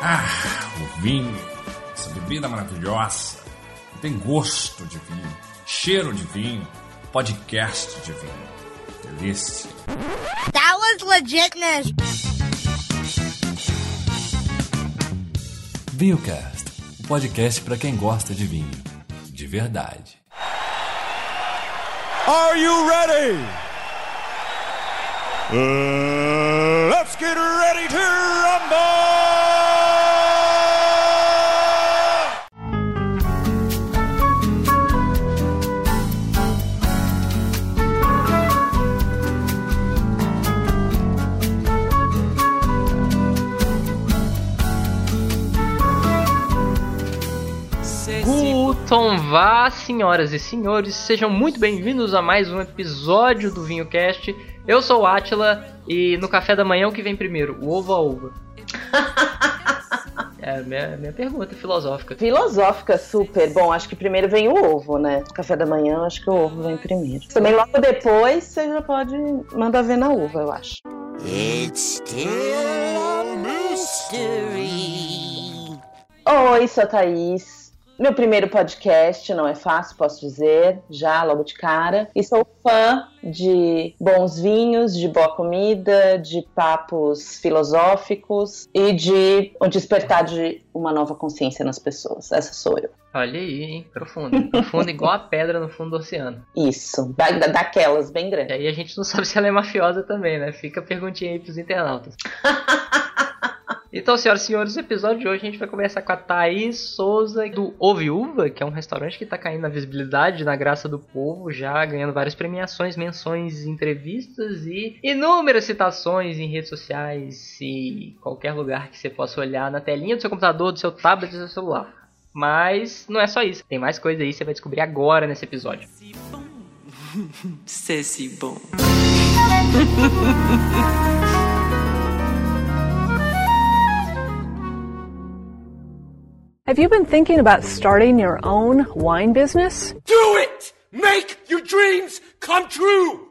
Ah, o vinho, essa bebida maravilhosa, tem gosto de vinho, cheiro de vinho, podcast de vinho. Delícia. That was legitness. VinhoCast, o podcast para quem gosta de vinho. De verdade. Are you ready? Uh, let's get ready to rumble! Guten vá, senhoras e senhores, sejam muito bem-vindos a mais um episódio do Vinho Cast. Eu sou o Atila e no café da manhã o que vem primeiro, o ovo ou a uva? É a minha, minha pergunta filosófica. Filosófica, super. Bom, acho que primeiro vem o ovo, né? Café da manhã, acho que o ovo vem primeiro. Também logo depois você já pode mandar ver na uva, eu acho. It's still a mystery. Oi, sou a Thaís. Meu primeiro podcast, não é fácil, posso dizer, já logo de cara. E sou fã de bons vinhos, de boa comida, de papos filosóficos e de o despertar de uma nova consciência nas pessoas. Essa sou eu. Olha aí, hein? Profundo. Profundo igual a pedra no fundo do oceano. Isso, da, daquelas bem E grandes. aí a gente não sabe se ela é mafiosa também, né? Fica a perguntinha aí pros internautas. Então, senhoras e senhores, no episódio de hoje a gente vai conversar com a Thaís Souza do O Viúva, que é um restaurante que tá caindo na visibilidade, na graça do povo, já ganhando várias premiações, menções, entrevistas e inúmeras citações em redes sociais e qualquer lugar que você possa olhar na telinha do seu computador, do seu tablet, do seu celular. Mas não é só isso, tem mais coisa aí, você vai descobrir agora nesse episódio. C'est si bon. Have you been thinking about starting your own wine business? Do it! Make your dreams come true!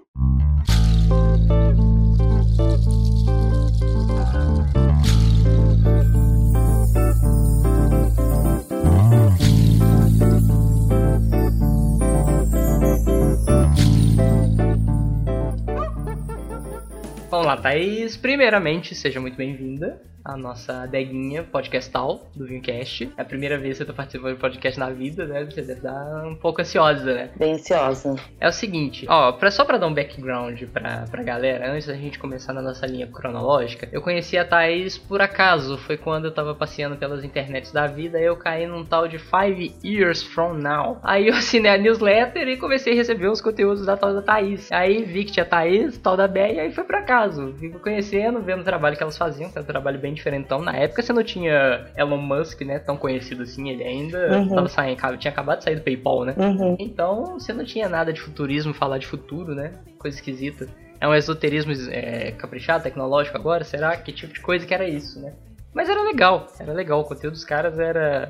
Vamos lá, Thaís. Primeiramente, seja muito bem-vinda à nossa adeguinha podcastal do Vincast. É a primeira vez que eu tô participando de podcast na vida, né? Você deve estar um pouco ansiosa, né? Bem ansiosa. É o seguinte, ó, pra, só pra dar um background pra, pra galera, antes da gente começar na nossa linha cronológica, eu conheci a Thaís por acaso. Foi quando eu tava passeando pelas internets da vida e eu caí num tal de Five Years From Now. Aí eu assinei a newsletter e comecei a receber os conteúdos da tal da Thaís. Aí vi que tinha Thaís, tal da Bé, e aí foi por acaso. Fico conhecendo, vendo o trabalho que elas faziam, que era um trabalho bem diferentão. Na época você não tinha Elon Musk, né, tão conhecido assim, ele ainda Uhum. tava saindo, tinha acabado de sair do PayPal, né? Uhum. Então, você não tinha nada de futurismo, falar de futuro, né? Coisa esquisita. É um esoterismo é, caprichado, tecnológico agora? Será? Que tipo de coisa que era isso, né? Mas era legal, era legal. O conteúdo dos caras era,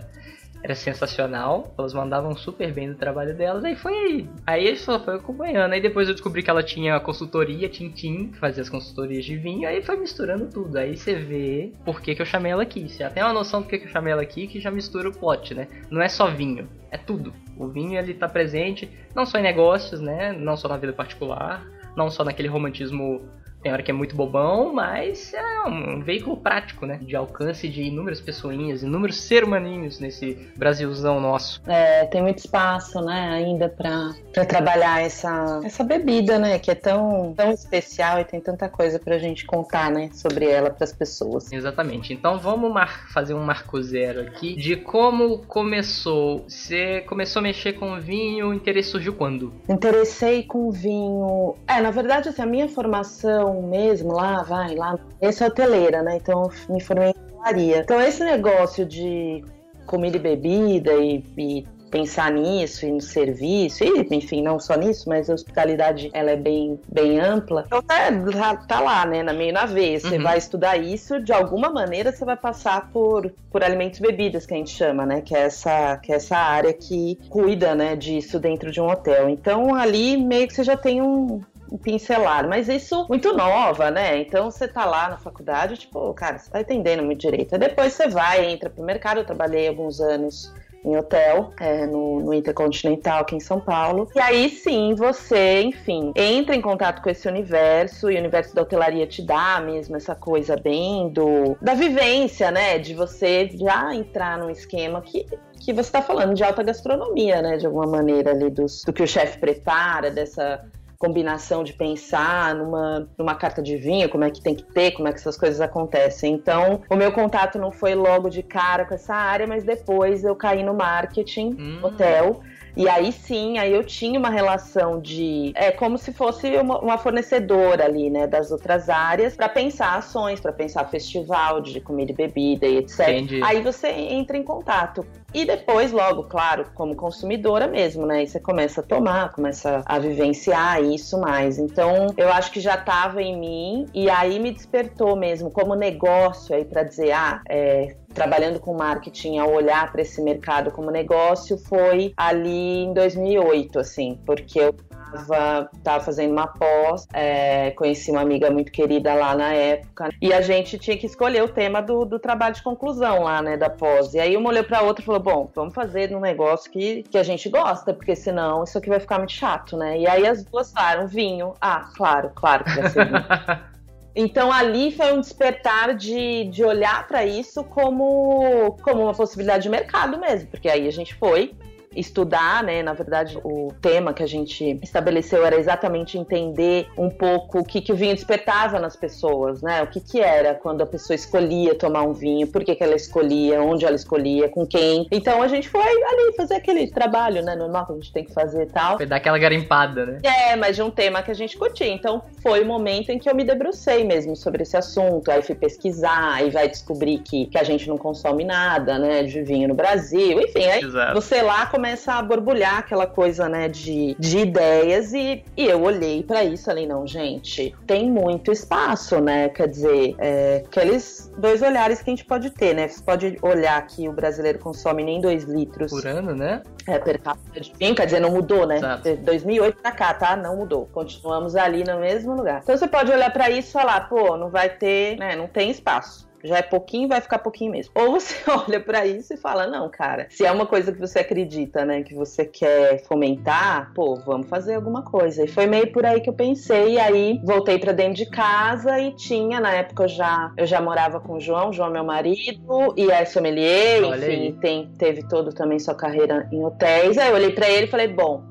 era sensacional. Elas mandavam super bem do trabalho delas. Aí foi. Aí só foi acompanhando. Aí depois eu descobri que ela tinha consultoria, Tintim, que fazia as consultorias de vinho. Aí foi misturando tudo. Aí você vê por que, que eu chamei ela aqui. Você já tem uma noção do que, que eu chamei ela aqui, que já mistura o plot, né? Não é só vinho, é tudo. O vinho ele tá presente não só em negócios, né? Não só na vida particular, não só naquele romantismo tem hora que é muito bobão, mas é um veículo prático, né? De alcance de inúmeras pessoinhas, inúmeros ser humaninhos nesse Brasilzão nosso. É, tem muito espaço, né, ainda pra, pra trabalhar essa, essa bebida, né, que é tão, tão especial e tem tanta coisa pra gente contar, né, sobre ela pras pessoas. Exatamente. Então vamos mar- fazer um marco zero aqui de como começou. Você começou a mexer com vinho, o interesse surgiu quando? Interessei com vinho. É, na verdade, assim, a minha formação mesmo lá, vai, lá. Esse é hoteleira, né? Então eu me formei em hotelaria. Então esse negócio de comida e bebida e, e pensar nisso e no serviço, e, enfim, não só nisso, mas a hospitalidade ela é bem, bem ampla. Então tá, tá- tá lá, né, na meio na veia. Você Uhum. vai estudar isso, de alguma maneira você vai passar por, por alimentos e bebidas, que a gente chama, né, que é essa, que é essa área que cuida, né, disso dentro de um hotel. Então ali meio que você já tem um, pincelar, mas isso muito nova, né? Então você tá lá na faculdade, tipo, cara, você tá entendendo muito direito. Aí depois você vai, entra pro mercado, eu trabalhei alguns anos em hotel, é, no, no, Intercontinental aqui em São Paulo. E aí sim você, enfim, entra em contato com esse universo e o universo da hotelaria te dá mesmo essa coisa bem do da vivência, né? De você já entrar num esquema que que você está falando de alta gastronomia, né? De alguma maneira ali dos, do que o chefe prepara, dessa combinação de pensar numa, numa carta de vinho, como é que tem que ter, como é que essas coisas acontecem. Então, o meu contato não foi logo de cara com essa área, mas depois eu caí no marketing, hum. hotel. E aí sim, aí eu tinha uma relação de. É como se fosse uma, uma fornecedora ali, né, das outras áreas, para pensar ações, para pensar festival de comida e bebida e etc. Entendi. Aí você entra em contato. E depois, logo, claro, como consumidora mesmo, né? E você começa a tomar, começa a vivenciar isso mais. Então, eu acho que já estava em mim e aí me despertou mesmo como negócio aí para dizer, ah, é, trabalhando com marketing, a olhar para esse mercado como negócio foi ali em 2008, assim, porque eu estava tava fazendo uma pós, é, conheci uma amiga muito querida lá na época, e a gente tinha que escolher o tema do, do trabalho de conclusão lá, né, da pós. E aí uma olhou para outra e falou: bom, vamos fazer um negócio que, que a gente gosta, porque senão isso aqui vai ficar muito chato, né? E aí as duas falaram: vinho. Ah, claro, claro que vai ser vinho. Então ali foi um despertar de, de olhar para isso como, como uma possibilidade de mercado mesmo, porque aí a gente foi estudar, né? Na verdade, o tema que a gente estabeleceu era exatamente entender um pouco o que, que o vinho despertava nas pessoas, né? O que, que era quando a pessoa escolhia tomar um vinho, por que, que ela escolhia, onde ela escolhia, com quem. Então a gente foi ali fazer aquele trabalho, né? Normal que a gente tem que fazer e tal. Foi dar aquela garimpada, né? É, mas de um tema que a gente curtia. Então foi o momento em que eu me debrucei mesmo sobre esse assunto. Aí fui pesquisar, aí vai descobrir que, que a gente não consome nada, né? De vinho no Brasil. Enfim, aí Exato. você lá começa começa a borbulhar aquela coisa, né, de, de ideias e, e eu olhei para isso falei, não, gente, tem muito espaço, né, quer dizer, é, aqueles dois olhares que a gente pode ter, né, você pode olhar que o brasileiro consome nem dois litros por ano, né? É, per capita de vinho, quer dizer, não mudou, né? Exato. 2008 pra cá, tá? Não mudou. Continuamos ali no mesmo lugar. Então você pode olhar para isso e falar, pô, não vai ter, né, não tem espaço já é pouquinho, vai ficar pouquinho mesmo. Ou você olha para isso e fala: não, cara, se é uma coisa que você acredita, né, que você quer fomentar, pô, vamos fazer alguma coisa. E foi meio por aí que eu pensei. E aí voltei para dentro de casa e tinha, na época eu já, eu já morava com o João, João meu marido, e é sommelier, olha enfim, tem, teve todo também sua carreira em hotéis. Aí eu olhei para ele e falei: bom,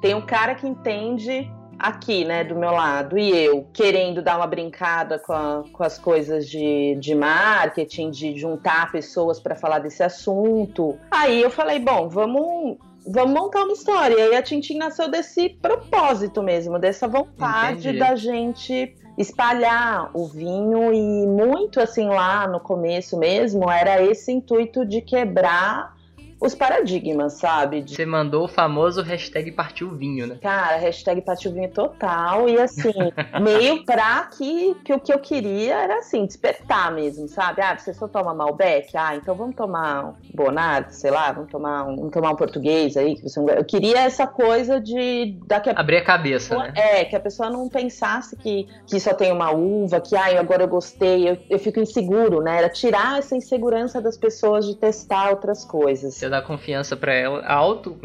tem um cara que entende aqui, né, do meu lado, e eu querendo dar uma brincada com, a, com as coisas de, de marketing, de juntar pessoas para falar desse assunto. Aí eu falei, bom, vamos vamos montar uma história. E aí a Tintin nasceu desse propósito mesmo, dessa vontade Entendi. da gente espalhar o vinho e muito assim lá no começo mesmo era esse intuito de quebrar os paradigmas, sabe? Você mandou o famoso hashtag partiu vinho, né? Cara, hashtag partiu vinho total. E assim, meio pra que, que o que eu queria era assim, despertar mesmo, sabe? Ah, você só toma Malbec? Ah, então vamos tomar um Bonardo, sei lá, vamos tomar um, vamos tomar um português aí. Que você não... Eu queria essa coisa de. Daqui a... Abrir a cabeça, né? É, que a pessoa não pensasse que, que só tem uma uva, que ah, agora eu gostei, eu, eu fico inseguro, né? Era tirar essa insegurança das pessoas de testar outras coisas. Eu dar confiança para ela, auto,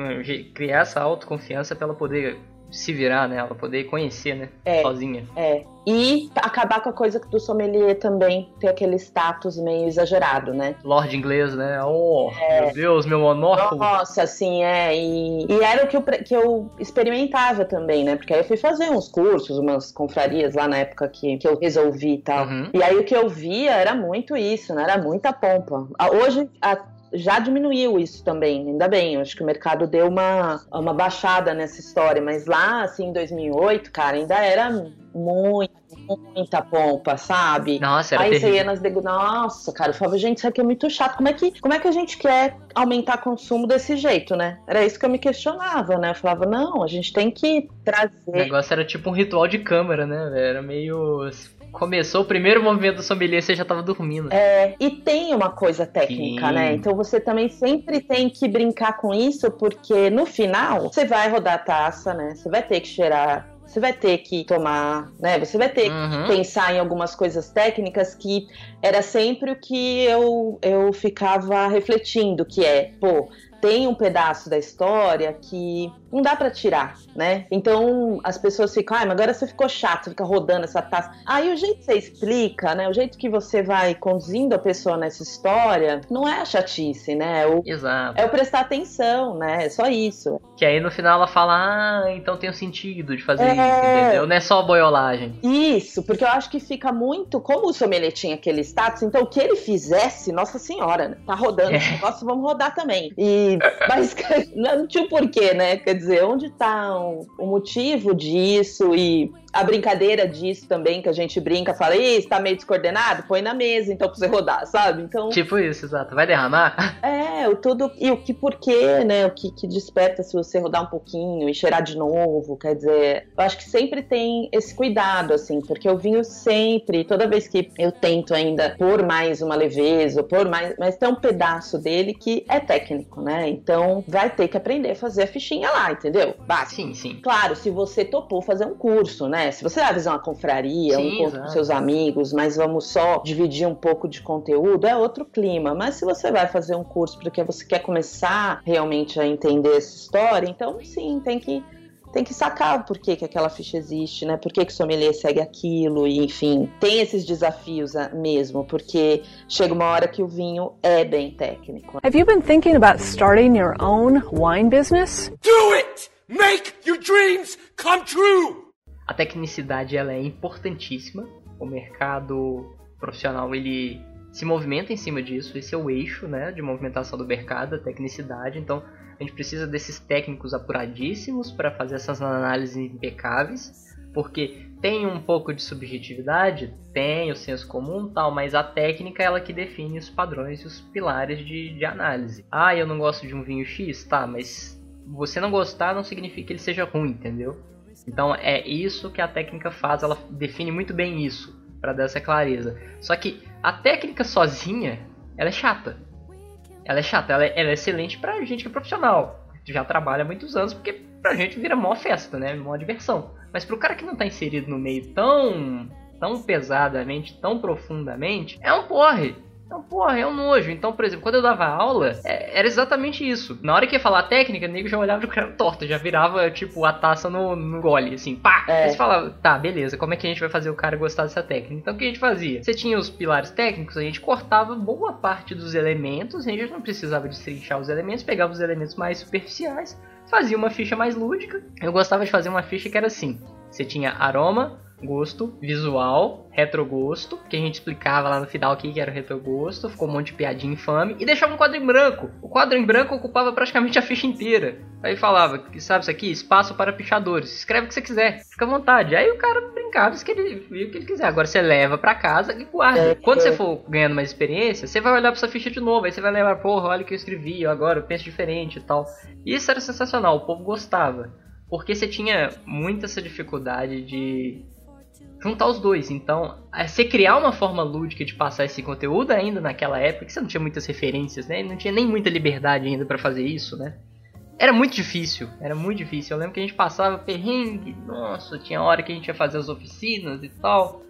criar essa autoconfiança para ela poder se virar, né? Ela poder conhecer, né? É, Sozinha. É. E acabar com a coisa do sommelier também ter aquele status meio exagerado, né? Lord inglês, né? Oh, é. meu Deus, meu monóculo. Nossa, assim, é. E, e era o que eu, que eu experimentava também, né? Porque aí eu fui fazer uns cursos, umas confrarias lá na época que, que eu resolvi e tal. Uhum. E aí o que eu via era muito isso, né? Era muita pompa. Hoje, a já diminuiu isso também, ainda bem. Eu acho que o mercado deu uma, uma baixada nessa história, mas lá, assim, em 2008, cara, ainda era muito, muita pompa, sabe? Nossa, era Aí terrível. você ia nas degu... Nossa, cara, eu falava, gente, isso aqui é muito chato. Como é, que, como é que a gente quer aumentar consumo desse jeito, né? Era isso que eu me questionava, né? Eu falava, não, a gente tem que trazer. O negócio era tipo um ritual de câmera, né? Era meio começou o primeiro movimento do sommelier, você já tava dormindo. É, e tem uma coisa técnica, Sim. né? Então você também sempre tem que brincar com isso, porque no final você vai rodar a taça, né? Você vai ter que cheirar você vai ter que tomar, né? Você vai ter Uhum. que pensar em algumas coisas técnicas que era sempre o que eu, eu ficava refletindo, que é, pô, tem um pedaço da história que não dá pra tirar, né? Então as pessoas ficam, ai, mas agora você ficou chato, fica rodando essa taça. Aí o jeito que você explica, né? O jeito que você vai conduzindo a pessoa nessa história, não é a chatice, né? O, Exato. é o prestar atenção, né? É só isso. Que aí no final ela fala, ah, então tem um sentido de fazer É. isso, entendeu? Não é só boiolagem. Isso, porque eu acho que fica muito. Como o sommelier tinha aquele status, então o que ele fizesse, nossa senhora, né? Tá rodando É. esse negócio, vamos rodar também. E, mas não tinha o porquê, né? Quer dizer, onde tá o, o motivo disso e a brincadeira disso também, que a gente brinca, fala, Ih, está meio descoordenado? Põe na mesa, então, pra você rodar, sabe? Então, Tipo isso, exato. Vai derramar? é, o tudo. E o que porquê, né? O que, que desperta se você rodar um pouquinho e cheirar de novo. Quer dizer, eu acho que sempre tem esse cuidado, assim, porque o vinho sempre, toda vez que eu tento ainda pôr mais uma leveza, pôr mais. Mas tem um pedaço dele que é técnico, né? Então vai ter que aprender a fazer a fichinha lá, entendeu? Básico. Sim, sim. Claro, se você topou fazer um curso, né? Se você vai fazer uma confraria, um Sim, encontro com seus amigos, mas vamos só dividir um pouco de conteúdo, é outro clima. Mas se você vai fazer um curso porque você quer começar realmente a entender essa história, então sim, tem que tem que sacar o porquê que aquela ficha existe, né? Por que que o sommelier segue aquilo e enfim, tem esses desafios ah, mesmo, porque chega uma hora que o vinho é bem técnico. Have you been thinking about starting your own wine business? Do it! Make your dreams come true! A tecnicidade ela é importantíssima. O mercado profissional ele se movimenta em cima disso. Esse é o eixo, né, de movimentação do mercado, a tecnicidade. Então a gente precisa desses técnicos apuradíssimos para fazer essas análises impecáveis, porque tem um pouco de subjetividade, tem o senso comum, tal, mas a técnica é ela que define os padrões e os pilares de, de análise. Ah, eu não gosto de um vinho X, tá, mas você não gostar não significa que ele seja ruim, entendeu? Então é isso que a técnica faz, ela define muito bem isso, para dar essa clareza. Só que a técnica sozinha, ela é chata. Ela é chata, ela é, ela é excelente pra gente que é profissional, que já trabalha há muitos anos, porque pra gente vira mó festa, né? Mó diversão. Mas pro cara que não tá inserido no meio tão, tão pesadamente, tão profundamente, é um porre. Então, porra, é um nojo. Então, por exemplo, quando eu dava aula, é- era exatamente isso. Na hora que ia falar técnica, o nego já olhava de cara torta, já virava, tipo, a taça no, no gole, assim, pá! É. Aí você falava, tá, beleza, como é que a gente vai fazer o cara gostar dessa técnica? Então, o que a gente fazia? Você tinha os pilares técnicos, a gente cortava boa parte dos elementos, a gente não precisava destrinchar os elementos, pegava os elementos mais superficiais, fazia uma ficha mais lúdica. Eu gostava de fazer uma ficha que era assim: você tinha aroma, gosto, visual, retrogosto, que a gente explicava lá no final o que que era o retrogosto, ficou um monte de piadinha infame, e deixava um quadro em branco. O quadro em branco ocupava praticamente a ficha inteira. Aí falava, que sabe isso aqui? Espaço para pichadores. Escreve o que você quiser, fica à vontade. Aí o cara brincava, escrevia o que ele quiser. Agora você leva pra casa e guarda. É, Quando é. você for ganhando mais experiência, você vai olhar pra sua ficha de novo, aí você vai lembrar, porra, olha o que eu escrevi, agora eu penso diferente e tal. E isso era sensacional, o povo gostava. Porque você tinha muita essa dificuldade de juntar os dois. Então, é, você criar uma forma lúdica de passar esse conteúdo ainda naquela época, que você não tinha muitas referências, né? Não tinha nem muita liberdade ainda pra fazer isso, né? Era muito difícil, era muito difícil. Eu lembro que a gente passava perrengue, nossa, tinha hora que a gente ia fazer as oficinas e tal.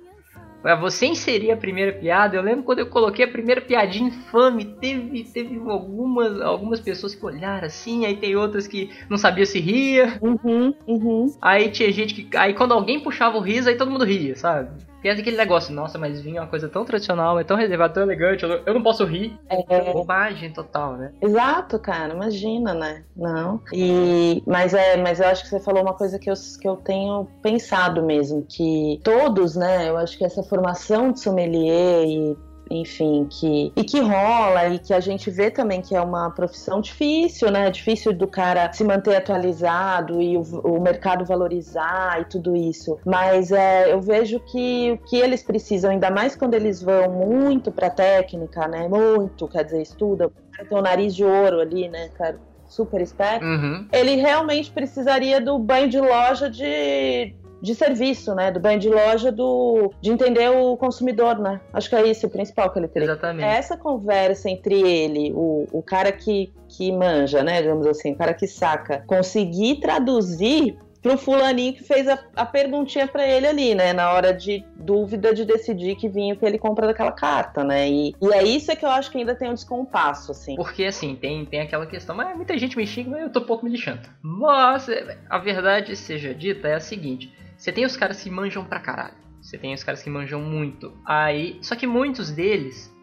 Pra você inserir a primeira piada, eu lembro quando eu coloquei a primeira piadinha infame, teve, teve algumas, algumas pessoas que olharam assim, aí tem outras que não sabia se ria. Uhum, uhum. Aí tinha gente que. Aí quando alguém puxava o riso, aí todo mundo ria, sabe? É aquele negócio, nossa, mas vinho é uma coisa tão tradicional, é tão reservado, tão elegante, eu não, posso rir. É. Bobagem total, né? Exato, cara, imagina, né? Não. E, mas é, mas eu acho que você falou uma coisa que eu, que eu tenho pensado mesmo, que todos, né? Eu acho que essa formação de sommelier e enfim, que e que rola e que a gente vê também que é uma profissão difícil, né? Difícil do cara se manter atualizado e o, o mercado valorizar e tudo isso. Mas é, eu vejo que o que eles precisam, ainda mais quando eles vão muito pra técnica, né? Muito, quer dizer, estuda, tem o nariz de ouro ali, né, cara? Super esperto Uhum. ele realmente precisaria do banho de loja de, de serviço, né? Do banho de loja do, de entender o consumidor, né? Acho que é isso o principal que ele teria. Exatamente. É essa conversa entre ele, o, o cara que, que manja, né? Digamos assim, o cara que saca, conseguir traduzir pro fulaninho que fez a, a perguntinha para ele ali, né? Na hora de dúvida de decidir que vinho que ele compra daquela carta, né? E, e é isso é que eu acho que ainda tem um descompasso, assim. Porque assim, tem, tem aquela questão, mas muita gente me xinga, mas eu tô pouco me lixando. Mas a verdade seja dita é a seguinte: você tem os caras que manjam pra caralho. Você tem os caras que manjam muito. Aí. Só que muitos deles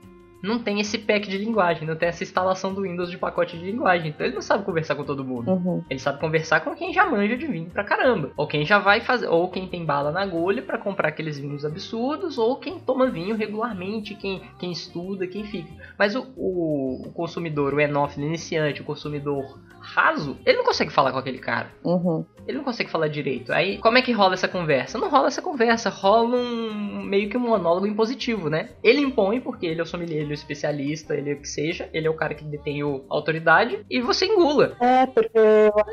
não tem esse pack de linguagem, não tem essa instalação do Windows de pacote de linguagem. Então ele não sabe conversar com todo mundo. Uhum. Ele sabe conversar com quem já manja de vinho pra caramba. Ou quem já vai fazer. Ou quem tem bala na agulha para comprar aqueles vinhos absurdos. Ou quem toma vinho regularmente, quem, quem estuda, quem fica. Mas o, o, o consumidor, o enófilo iniciante, o consumidor raso, ele não consegue falar com aquele cara. Uhum. Ele não consegue falar direito. Aí, como é que rola essa conversa? Não rola essa conversa, rola um meio que um monólogo impositivo, né? Ele impõe porque ele é o sommelier, ele é o especialista, ele é o que seja, ele é o cara que detém a autoridade e você engula. É, porque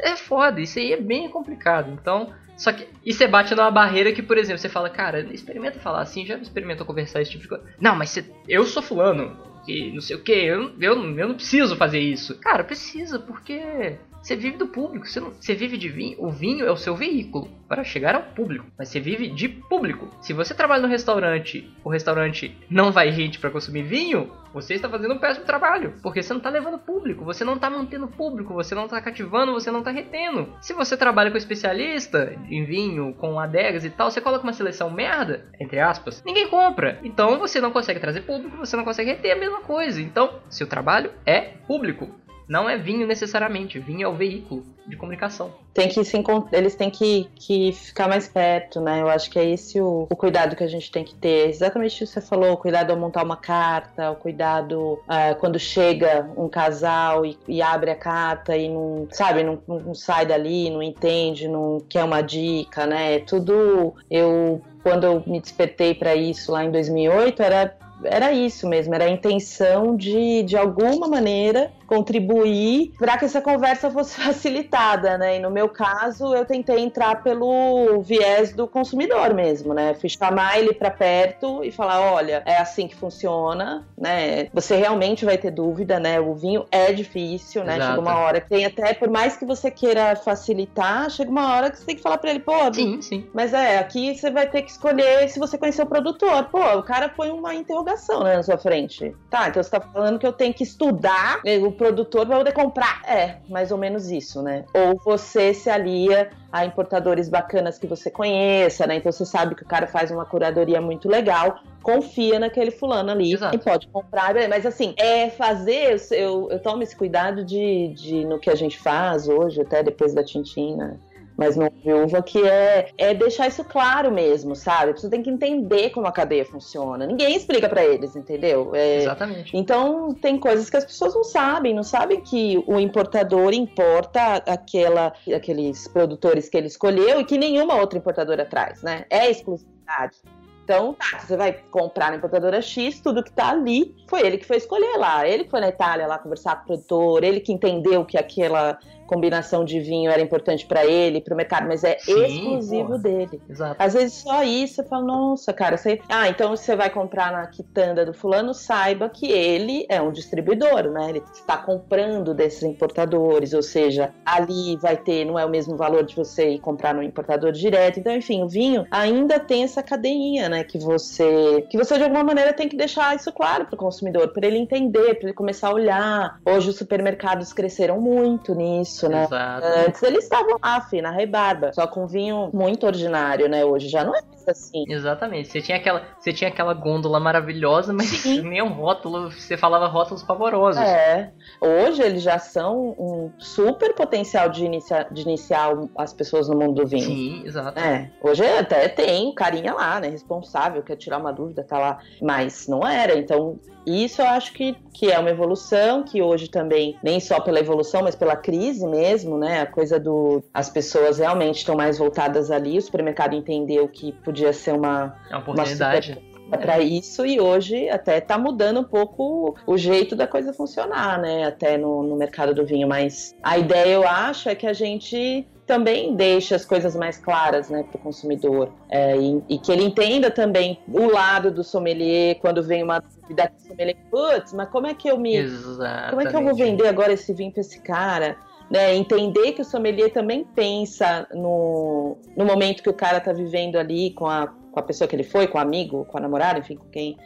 É foda, isso aí é bem complicado. Então, só que e você bate numa barreira que, por exemplo, você fala, cara, experimenta falar assim, já experimenta conversar esse tipo de coisa. Não, mas você, eu sou fulano, que não sei o que, eu, eu, eu não preciso fazer isso. Cara, precisa, porque você vive do público, você, não, você vive de vinho. O vinho é o seu veículo para chegar ao público, mas você vive de público. Se você trabalha no restaurante, o restaurante não vai gente para consumir vinho, você está fazendo um péssimo trabalho, porque você não está levando público, você não está mantendo público, você não está cativando, você não está retendo. Se você trabalha com especialista em vinho, com adegas e tal, você coloca uma seleção merda, entre aspas, ninguém compra. Então você não consegue trazer público, você não consegue reter a mesma coisa. Então, seu trabalho é público. Não é vinho necessariamente, vinho é o veículo de comunicação. tem que se eles têm que, que ficar mais perto, né? Eu acho que é esse o, o cuidado que a gente tem que ter. Exatamente o que você falou, o cuidado ao montar uma carta, o cuidado ah, quando chega um casal e, e abre a carta e não, sabe, não, não sai dali, não entende, não quer uma dica, né? Tudo eu quando eu me despertei para isso lá em 2008 era era isso mesmo, era a intenção de, de alguma maneira, contribuir para que essa conversa fosse facilitada, né? E no meu caso, eu tentei entrar pelo viés do consumidor mesmo, né? Fui chamar ele para perto e falar, olha, é assim que funciona, né? Você realmente vai ter dúvida, né? O vinho é difícil, né? Exato. Chega uma hora que tem até, por mais que você queira facilitar, chega uma hora que você tem que falar para ele, pô, Sim, sim. mas é, aqui você vai ter que escolher se você conhecer o produtor. Pô, o cara põe uma interrogação né, na sua frente. Tá, então você tá falando que eu tenho que estudar eh, o produtor pra poder comprar. É, mais ou menos isso, né? Ou você se alia a importadores bacanas que você conheça, né? Então você sabe que o cara faz uma curadoria muito legal, confia naquele fulano ali Exato. e pode comprar. Mas assim, é fazer, eu, eu tomo esse cuidado de, de no que a gente faz hoje, até depois da Tintina mas não viúva, que é, é deixar isso claro mesmo, sabe? Você tem que entender como a cadeia funciona. Ninguém explica pra eles, entendeu? É, Exatamente. então tem coisas que as pessoas não sabem, não sabem que o importador importa aquela, aqueles produtores que ele escolheu e que nenhuma outra importadora traz, né? É exclusividade. Então, tá, você vai comprar na importadora X, tudo que tá ali foi ele que foi escolher lá. Ele que foi na Itália lá conversar com o produtor, ele que entendeu que aquela combinação de vinho era importante pra ele, pro mercado, mas é Sim, exclusivo porra. dele. Exato. Às vezes só isso, você fala, nossa, cara, você... Ah, então você vai comprar na quitanda do fulano, saiba que ele é um distribuidor, né? Ele está comprando desses importadores, ou seja, ali vai ter, não é o mesmo valor de você ir comprar no importador direto. Então, enfim, o vinho ainda tem essa cadeinha, né? Que você, que você de alguma maneira tem que deixar isso claro pro consumidor, para ele entender, para ele começar a olhar. Hoje os supermercados cresceram muito nisso, né? Exato. Antes eles estavam lá, fi, na rebarba, só com vinho muito ordinário, né? Hoje já não é assim. Exatamente. Você tinha aquela, você tinha aquela gôndola maravilhosa, mas Sim. nem um rótulo, você falava rótulos pavorosos. É. Hoje eles já são um super potencial de, inicia, de iniciar as pessoas no mundo do vinho. Sim, exato. É, hoje até tem o carinha lá, né? Responsável, quer tirar uma dúvida, tá lá. Mas não era. Então, isso eu acho que, que é uma evolução, que hoje também, nem só pela evolução, mas pela crise mesmo, né? A coisa do. As pessoas realmente estão mais voltadas ali, o supermercado entendeu que podia ser uma, É uma oportunidade. para isso e hoje até tá mudando um pouco o jeito da coisa funcionar, né? Até no, no mercado do vinho, mas a ideia eu acho é que a gente também deixe as coisas mais claras, né, para o consumidor É, e, e que ele entenda também o lado do sommelier quando vem uma dúvida do sommelier, putz, mas como é que eu me Exatamente. como é que eu vou vender agora esse vinho para esse cara? Né? Entender que o sommelier também pensa no, no momento que o cara tá vivendo ali com a, com a pessoa que ele foi, com o amigo, com a namorada, enfim, com quem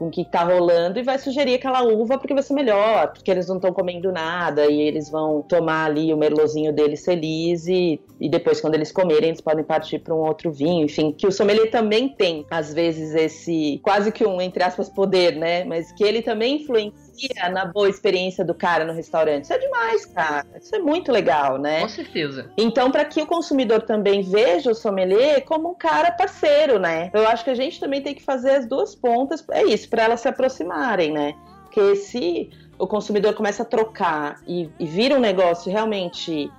com o que tá rolando e vai sugerir aquela uva porque vai ser melhor, porque eles não estão comendo nada e eles vão tomar ali o merlozinho deles feliz e, e depois quando eles comerem eles podem partir para um outro vinho, enfim, que o sommelier também tem às vezes esse quase que um entre aspas poder, né, mas que ele também influencia na boa experiência do cara no restaurante. Isso é demais, cara. Isso é muito legal, né? Com certeza. Então, para que o consumidor também veja o sommelier como um cara parceiro, né? Eu acho que a gente também tem que fazer as duas pontas, é isso, para elas se aproximarem, né? Porque se o consumidor começa a trocar e, e vira um negócio realmente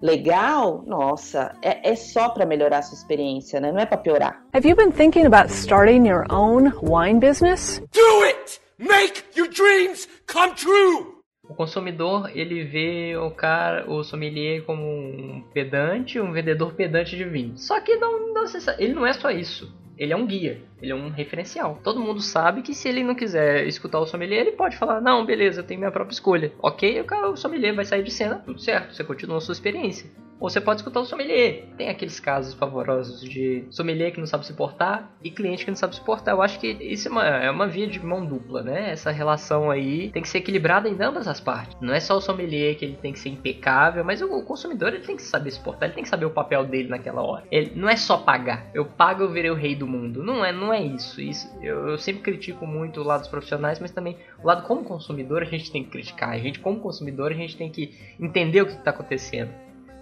legal, nossa, é, é só para melhorar a sua experiência, né? Não é para piorar. Have you been thinking about starting your own wine business? Do it! Make your dreams come true! O consumidor, ele vê o cara, o sommelier como um pedante, um vendedor pedante de vinho. Só que não, não ele não é só isso. Ele é um guia, ele é um referencial. Todo mundo sabe que se ele não quiser escutar o sommelier, ele pode falar: "Não, beleza, eu tenho minha própria escolha". OK? O, sommelier vai sair de cena, tudo certo, você continua a sua experiência. Ou você pode escutar o sommelier. Tem aqueles casos pavorosos de sommelier que não sabe se portar e cliente que não sabe se portar. Eu acho que isso é uma, é uma via de mão dupla, né? Essa relação aí tem que ser equilibrada em ambas as partes. Não é só o sommelier que ele tem que ser impecável, mas o consumidor ele tem que saber se portar, ele tem que saber o papel dele naquela hora. Ele não é só pagar. Eu pago, eu virei o rei do mundo. Não é, não é isso. isso eu, eu sempre critico muito o lado dos profissionais, mas também o lado como consumidor a gente tem que criticar. A gente como consumidor a gente tem que entender o que está acontecendo.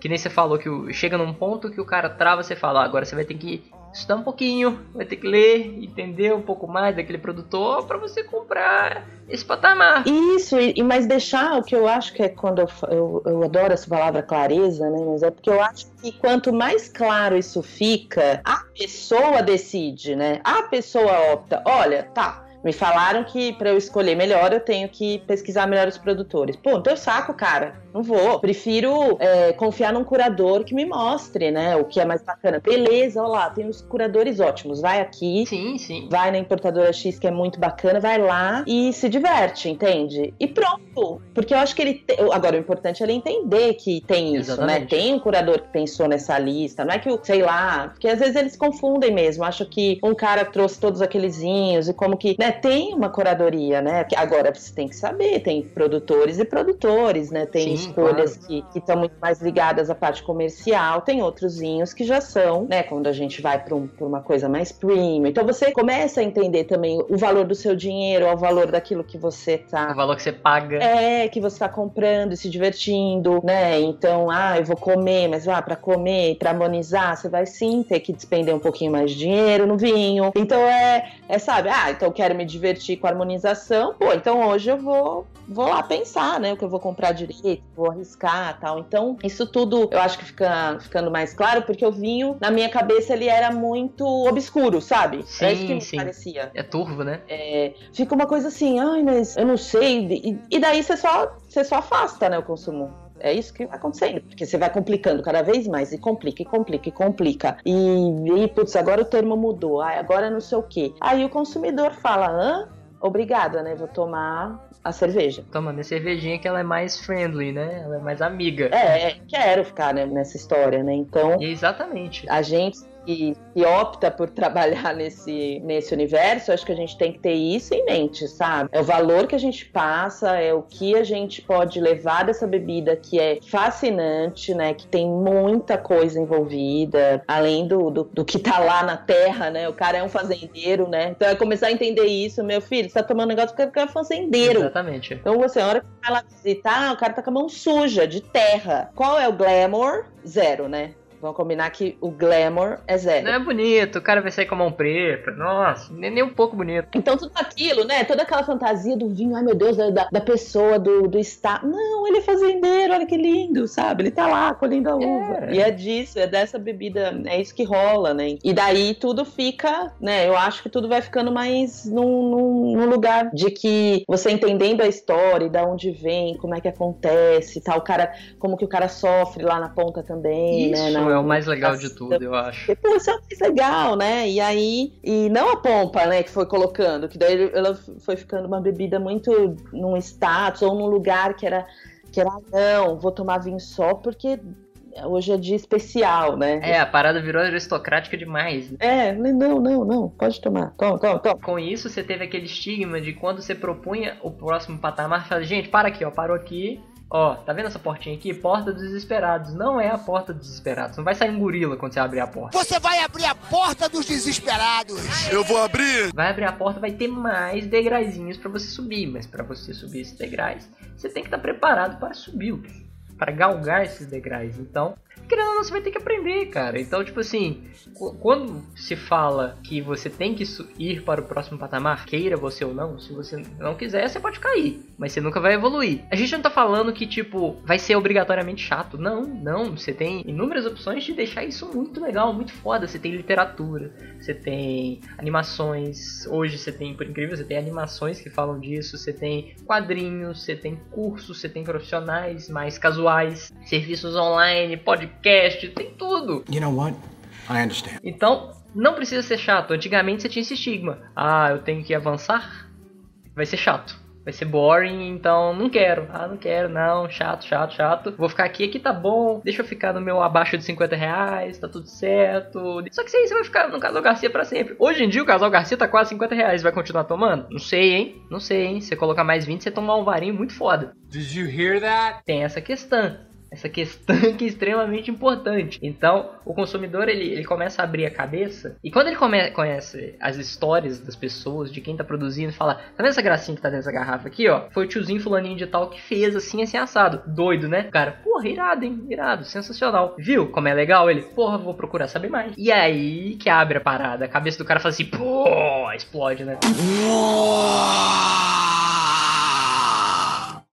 Que nem você falou que chega num ponto que o cara trava, você fala, ah, agora você vai ter que estudar um pouquinho, vai ter que ler, entender um pouco mais daquele produtor para você comprar esse patamar. Isso, e, mas deixar o que eu acho que é quando eu, eu, eu, adoro essa palavra clareza, né? Mas é porque eu acho que quanto mais claro isso fica, a pessoa decide, né? A pessoa opta, olha, tá, me falaram que para eu escolher melhor eu tenho que pesquisar melhor os produtores. Pô, então eu saco, cara. Não vou. Prefiro é, confiar num curador que me mostre, né? O que é mais bacana. Beleza, olha lá, tem uns curadores ótimos. Vai aqui. Sim, sim. Vai na importadora X, que é muito bacana, vai lá e se diverte, entende? E pronto. Porque eu acho que ele. Te... Agora, o importante é ele entender que tem isso, né? Exatamente. né? Tem um curador que pensou nessa lista. Não é que o, sei lá, porque às vezes eles confundem mesmo. Acho que um cara trouxe todos aqueles vinhos e como que. Né? Tem uma curadoria, né? Agora você tem que saber, tem produtores e produtores, né? Tem Sim, escolhas claro. que estão muito mais ligadas à parte comercial, tem outros vinhos que já são, né? Quando a gente vai para um, uma coisa mais premium. Então você começa a entender também o valor do seu dinheiro, o valor daquilo que você tá. O valor que você paga. É, que você tá comprando e se divertindo, né? Então, ah, eu vou comer, mas ah, para comer, para harmonizar, você vai sim ter que despender um pouquinho mais de dinheiro no vinho. Então é, é sabe, ah, então eu quero me divertir com a harmonização, pô, então hoje eu vou, vou lá pensar, né, o que eu vou comprar direito, vou arriscar tal. Então, isso tudo eu acho que fica ficando mais claro, porque o vinho, na minha cabeça, ele era muito obscuro, sabe? Sim, é isso que me sim. parecia. É turvo, né? É, fica uma coisa assim, ai, mas eu não sei. E, e daí você só, você só afasta, né, o consumo. É isso que vai acontecendo, porque você vai complicando cada vez mais, e complica, e complica, e complica. E, e putz, agora o termo mudou, ai, agora não sei o quê. Aí o consumidor fala, hã? Obrigada, né? Vou tomar a cerveja. Toma, minha cervejinha que ela é mais friendly, né? Ela é mais amiga. É, quero ficar né, nessa história, né? Então. Exatamente. A gente que, que, opta por trabalhar nesse, nesse universo, acho que a gente tem que ter isso em mente, sabe? É o valor que a gente passa, é o que a gente pode levar dessa bebida que é fascinante, né? Que tem muita coisa envolvida, além do, do, do que tá lá na terra, né? O cara é um fazendeiro, né? Então é começar a entender isso, meu filho, você tá tomando um negócio porque é fazendeiro. Exatamente. Então você, a hora que vai lá visitar, o cara tá com a mão suja, de terra. Qual é o glamour? Zero, né? Vamos combinar que o glamour é zero. Não é bonito, o cara vai sair com a mão preta. Nossa, nem, nem um pouco bonito. Então tudo aquilo, né? Toda aquela fantasia do vinho, ai meu Deus, da, da pessoa, do, do estado. Não, ele é fazendeiro, olha que lindo, sabe? Ele tá lá colhendo a uva. É. E é disso, é dessa bebida, é isso que rola, né? E daí tudo fica, né? Eu acho que tudo vai ficando mais num, num, num lugar de que você entendendo a história, e da onde vem, como é que acontece, tal, o cara, como que o cara sofre lá na ponta também, isso. né? É o mais legal de tudo, eu acho. Pô, isso é o mais legal, né? E aí, e não a pompa, né, que foi colocando, que daí ela foi ficando uma bebida muito num status ou num lugar que era Que era, não, vou tomar vinho só porque hoje é dia especial, né? É, a parada virou aristocrática demais. né? É, não, não, não, pode tomar. Toma, toma, toma. Com isso, você teve aquele estigma de quando você propunha o próximo patamar, você fala, gente, para aqui, ó, parou aqui. Ó, tá vendo essa portinha aqui? Porta dos desesperados. Não é a porta dos desesperados. Não vai sair um gorila quando você abrir a porta. Você vai abrir a porta dos desesperados. Eu vou abrir. Vai abrir a porta, vai ter mais degraizinhos pra você subir. Mas pra você subir esses degraus, você tem que estar preparado para subi-los. Para galgar esses degraus. Então, querendo ou não, você vai ter que aprender, cara. Então, tipo assim, qu- quando se fala que você tem que ir para o próximo patamar, queira você ou não, se você não quiser, você pode cair, mas você nunca vai evoluir. A gente não tá falando que, tipo, vai ser obrigatoriamente chato. Não, não. Você tem inúmeras opções de deixar isso muito legal, muito foda. Você tem literatura, você tem animações. Hoje você tem, por incrível, você tem animações que falam disso, você tem quadrinhos, você tem cursos, você tem profissionais mais casuais, serviços online, podcast, tem tudo. You know what? I understand. Então, não precisa ser chato. Antigamente você tinha esse estigma. Ah, eu tenho que avançar? Vai ser chato. Vai ser boring, então não quero. Ah, não quero, não. Chato, chato, chato. Vou ficar aqui, aqui tá bom. Deixa eu ficar no meu abaixo de 50 reais, tá tudo certo. Só que isso aí você vai ficar no Casal Garcia pra sempre. Hoje em dia o Casal Garcia tá quase 50 reais. Vai continuar tomando? Não sei, hein? Não sei, hein? Se você colocar mais 20, você tomar um varinho muito foda. Did you hear that? Tem essa questão. Essa questão que é extremamente importante. Então, o consumidor ele, ele começa a abrir a cabeça e quando ele come, conhece as histórias das pessoas, de quem tá produzindo, fala: Tá vendo essa gracinha que tá dentro dessa garrafa aqui, ó? Foi o tiozinho fulaninho de tal que fez assim, assim, assado. Doido, né? Cara, porra, irado, hein? Irado, sensacional. Viu como é legal ele? Porra, vou procurar saber mais. E aí que abre a parada. A cabeça do cara fala assim: Pô, explode, né?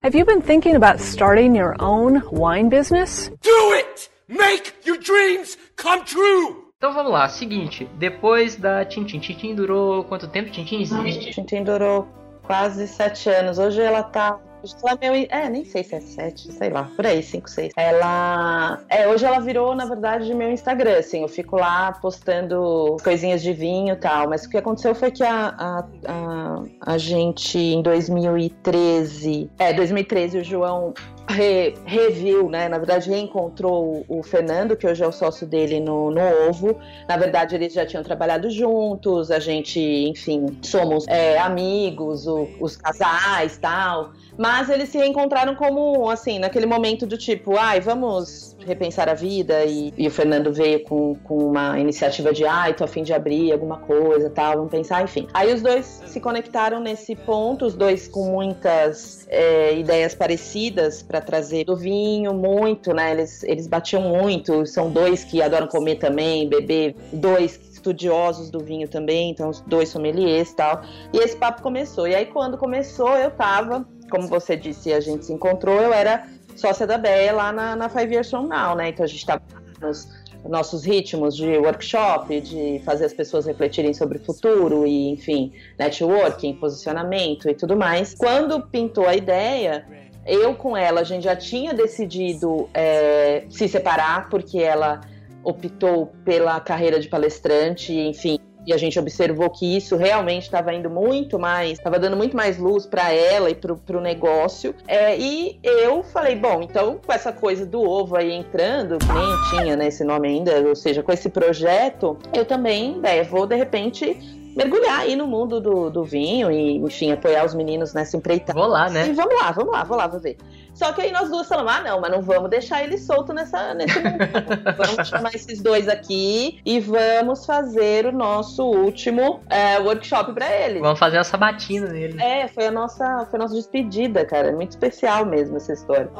Have you been thinking about starting your own wine business? Do it! Make your dreams come true! Então vamos lá, seguinte, depois da Tintin, Tintin durou quanto tempo? Tintin existe? Tintin durou quase sete anos. Hoje ela tá. Ela é é, nem sei se é sete, sei lá, por aí, cinco, seis. Ela. É, hoje ela virou, na verdade, meu Instagram, assim. Eu fico lá postando coisinhas de vinho e tal. Mas o que aconteceu foi que a, a, a, a gente, em 2013. É, 2013, o João re- reviu, né? Na verdade, reencontrou o, o Fernando, que hoje é o sócio dele no, no Ovo. Na verdade, eles já tinham trabalhado juntos, a gente, enfim, somos é, amigos, o- os casais tal. Mas eles se reencontraram como, assim, naquele momento do tipo, ai, vamos repensar a vida. E, e o Fernando veio com, com uma iniciativa de, ai, tô a fim de abrir alguma coisa tal, vamos pensar, enfim. Aí os dois se conectaram nesse ponto, os dois com muitas é, ideias parecidas para trazer do vinho, muito, né? Eles, eles batiam muito, são dois que adoram comer também, beber, dois estudiosos do vinho também, então os dois sommeliers e tal. E esse papo começou. E aí quando começou, eu tava, como você disse, a gente se encontrou, eu era sócia da Bea lá na, na Five Years From Now, né? Então a gente tava nos nossos ritmos de workshop, de fazer as pessoas refletirem sobre o futuro e, enfim, networking, posicionamento e tudo mais. Quando pintou a ideia, eu com ela, a gente já tinha decidido é, se separar, porque ela optou pela carreira de palestrante, enfim. E a gente observou que isso realmente estava indo muito mais, estava dando muito mais luz para ela e pro, pro negócio. É, e eu falei, bom, então com essa coisa do ovo aí entrando, nem tinha né, esse nome ainda, ou seja, com esse projeto, eu também é, vou de repente mergulhar aí no mundo do, do vinho e, enfim, apoiar os meninos nessa empreitada. Vou lá, né? E vamos lá, vamos lá, vou lá, vou ver. Só que aí nós duas falamos, ah, não, mas não vamos deixar ele solto nessa, nesse mundo. vamos chamar esses dois aqui e vamos fazer o nosso último é, workshop pra eles. Vamos fazer uma sabatina nele. É, foi a nossa, foi a nossa despedida, cara. É muito especial mesmo essa história.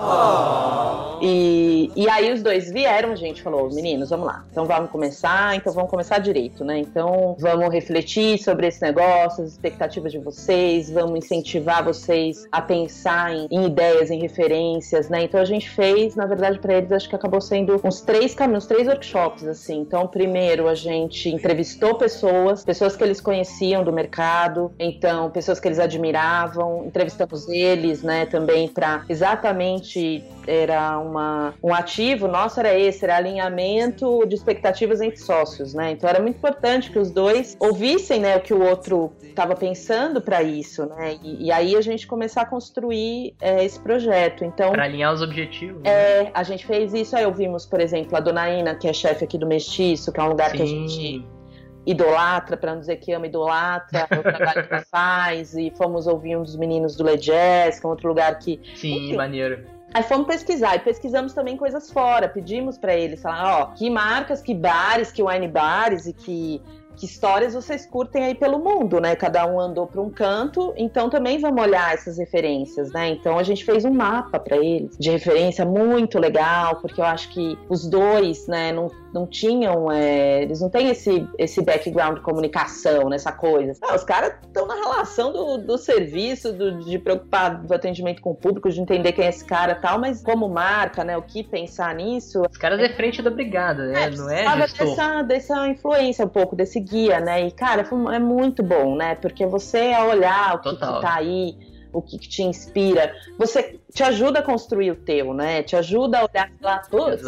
E, e aí os dois vieram, a gente falou, meninos, vamos lá. Então vamos começar, então vamos começar direito, né? Então vamos refletir sobre esse negócio, as expectativas de vocês, vamos incentivar vocês a pensar em, em ideias, em referências, né? Então a gente fez, na verdade, para eles, acho que acabou sendo uns três caminhos, três workshops, assim. Então, primeiro a gente entrevistou pessoas, pessoas que eles conheciam do mercado, então pessoas que eles admiravam, entrevistamos eles, né, também para exatamente era uma, um ativo nosso era esse, era alinhamento de expectativas entre sócios, né? Então era muito importante que os dois ouvissem né, o que o outro estava pensando para isso, né? E, e, aí a gente começar a construir é, esse projeto. Então, para alinhar os objetivos. É, né? a gente fez isso. Aí ouvimos, por exemplo, a Dona Ina, que é chefe aqui do Mestiço, que é um lugar Sim. que a gente idolatra, para não dizer que ama, idolatra o trabalho que ela faz. E fomos ouvir um dos meninos do Le Jazz, que é outro lugar que. Sim, enfim, maneiro. Aí fomos pesquisar e pesquisamos também coisas fora. Pedimos para eles falar, ó, que marcas, que bares, que wine bares e que que histórias vocês curtem aí pelo mundo, né? Cada um andou para um canto, então também vamos olhar essas referências, né? Então a gente fez um mapa para eles de referência muito legal, porque eu acho que os dois, né, não, não tinham, é, eles não têm esse, esse background de comunicação, nessa coisa. Ah, os caras estão na relação do, do serviço, do, de preocupar do atendimento com o público, de entender quem é esse cara e tal, mas como marca, né, o que pensar nisso. Os caras é frente da brigada, né? É, não é sabe dessa, dessa influência um pouco, desse guia, né? E, cara, é muito bom, né? Porque você, olhar o que, que tá aí, o que, que, te inspira, você te ajuda a construir o teu, né? Te ajuda a olhar e falar, putz,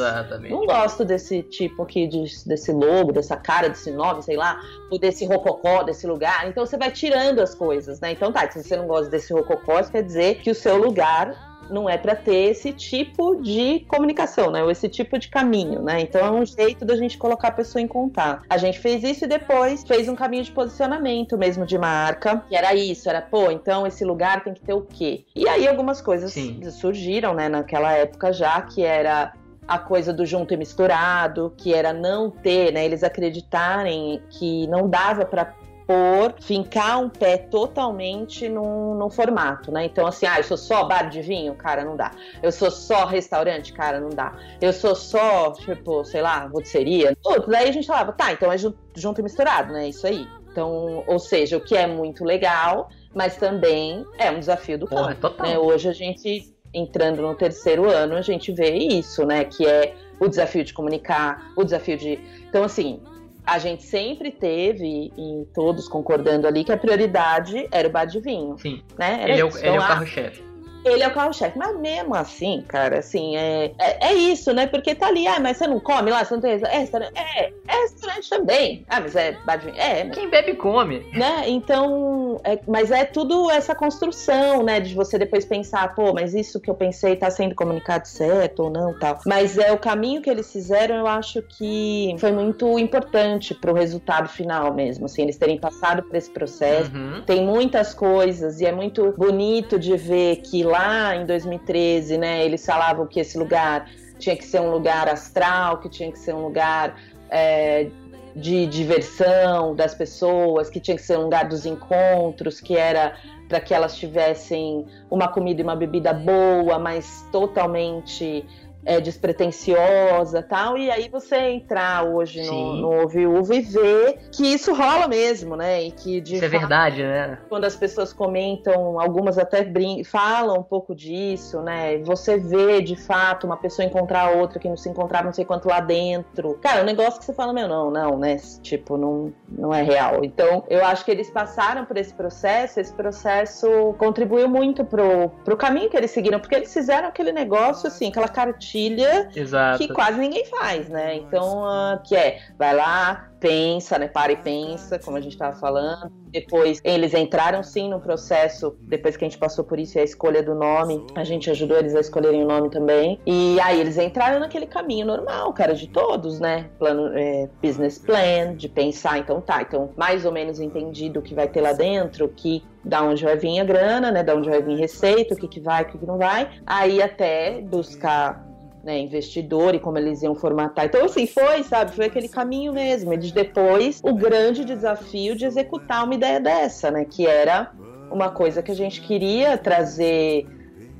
não gosto desse tipo aqui, de, desse logo, dessa cara, desse nome, sei lá, ou desse rococó, desse lugar. Então você vai tirando as coisas, né? Então tá, se você não gosta desse rococó, isso quer dizer que o seu lugar não é para ter esse tipo de comunicação, né? Ou esse tipo de caminho, né? Então é um jeito da gente colocar a pessoa em contato. A gente fez isso e depois fez um caminho de posicionamento mesmo de marca, que era isso, era, pô, então esse lugar tem que ter o quê? E aí algumas coisas Sim. surgiram, né, naquela época já, que era a coisa do junto e misturado, que era não ter, né, eles acreditarem que não dava para por fincar um pé totalmente num, num formato, né? Então, assim, ah, eu sou só bar de vinho? Cara, não dá. Eu sou só restaurante? Cara, não dá. Eu sou só, tipo, sei lá, rotisseria? Tudo. Daí a gente falava, tá, então é junto e misturado, né? Isso aí. Então, ou seja, o que é muito legal, mas também é um desafio do campo. Total. Né? Hoje a gente, entrando no terceiro ano, a gente vê isso, né? Que é o desafio de comunicar, o desafio de. Então, assim, a gente sempre teve, e todos concordando ali, que a prioridade era o bar de vinho. Sim. Né? Era ele, é o, ele é o então, carro-chefe. Ele é o carro-chefe. Mas mesmo assim, cara, assim, é, é, é, isso, né? Porque tá ali, ah, mas você não come lá, você não tem. É restaurante, é, é restaurante também. Ah, mas é vinho. É. Quem bebe come. Né? Então, é, mas é tudo essa construção, né? De você depois pensar, pô, mas isso que eu pensei tá sendo comunicado certo ou não, tal. Mas é o caminho que eles fizeram, eu acho que foi muito importante pro resultado final mesmo, assim, eles terem passado por esse processo. Uhum. Tem muitas coisas e é muito bonito de ver que lá em 2013, né, eles falavam que esse lugar tinha que ser um lugar astral, que tinha que ser um lugar é, de diversão das pessoas, que tinha que ser um lugar dos encontros, que era para que elas tivessem uma comida e uma bebida boa, mas totalmente é, despretensiosa tal, e aí você entrar hoje no, no Uva e ver que isso rola mesmo, né? E que de isso é verdade, né? Quando as pessoas comentam, algumas até brin falam um pouco disso, né? Você vê de fato uma pessoa encontrar outra que não se encontrava não sei quanto lá dentro. Cara, é um negócio que você fala, meu, não, não, né? Tipo, não, não é real. Então, eu acho que eles passaram por esse processo, esse processo contribuiu muito pro, pro caminho que eles seguiram, porque eles fizeram aquele negócio, assim, aquela cartilha Exato. que quase ninguém faz, né? Então, uh, que é, vai lá, pensa, né? Para e pensa, como a gente estava falando. Depois, eles entraram sim no processo, depois que a gente passou por isso, e a escolha do nome, a gente ajudou eles a escolherem o nome também. E aí eles entraram naquele caminho normal, cara, de todos, né? Plano, é, business plan, de pensar, então tá, então mais ou menos entendido o que vai ter lá dentro, que da onde vai vir a grana, né? Da onde vai vir receita, o que, que vai, o que, que não vai. Aí até buscar né, investidor e como eles iam formatar. Então, assim, foi, sabe, foi aquele caminho mesmo. Eles depois, o grande desafio de executar uma ideia dessa, né, que era uma coisa que a gente queria trazer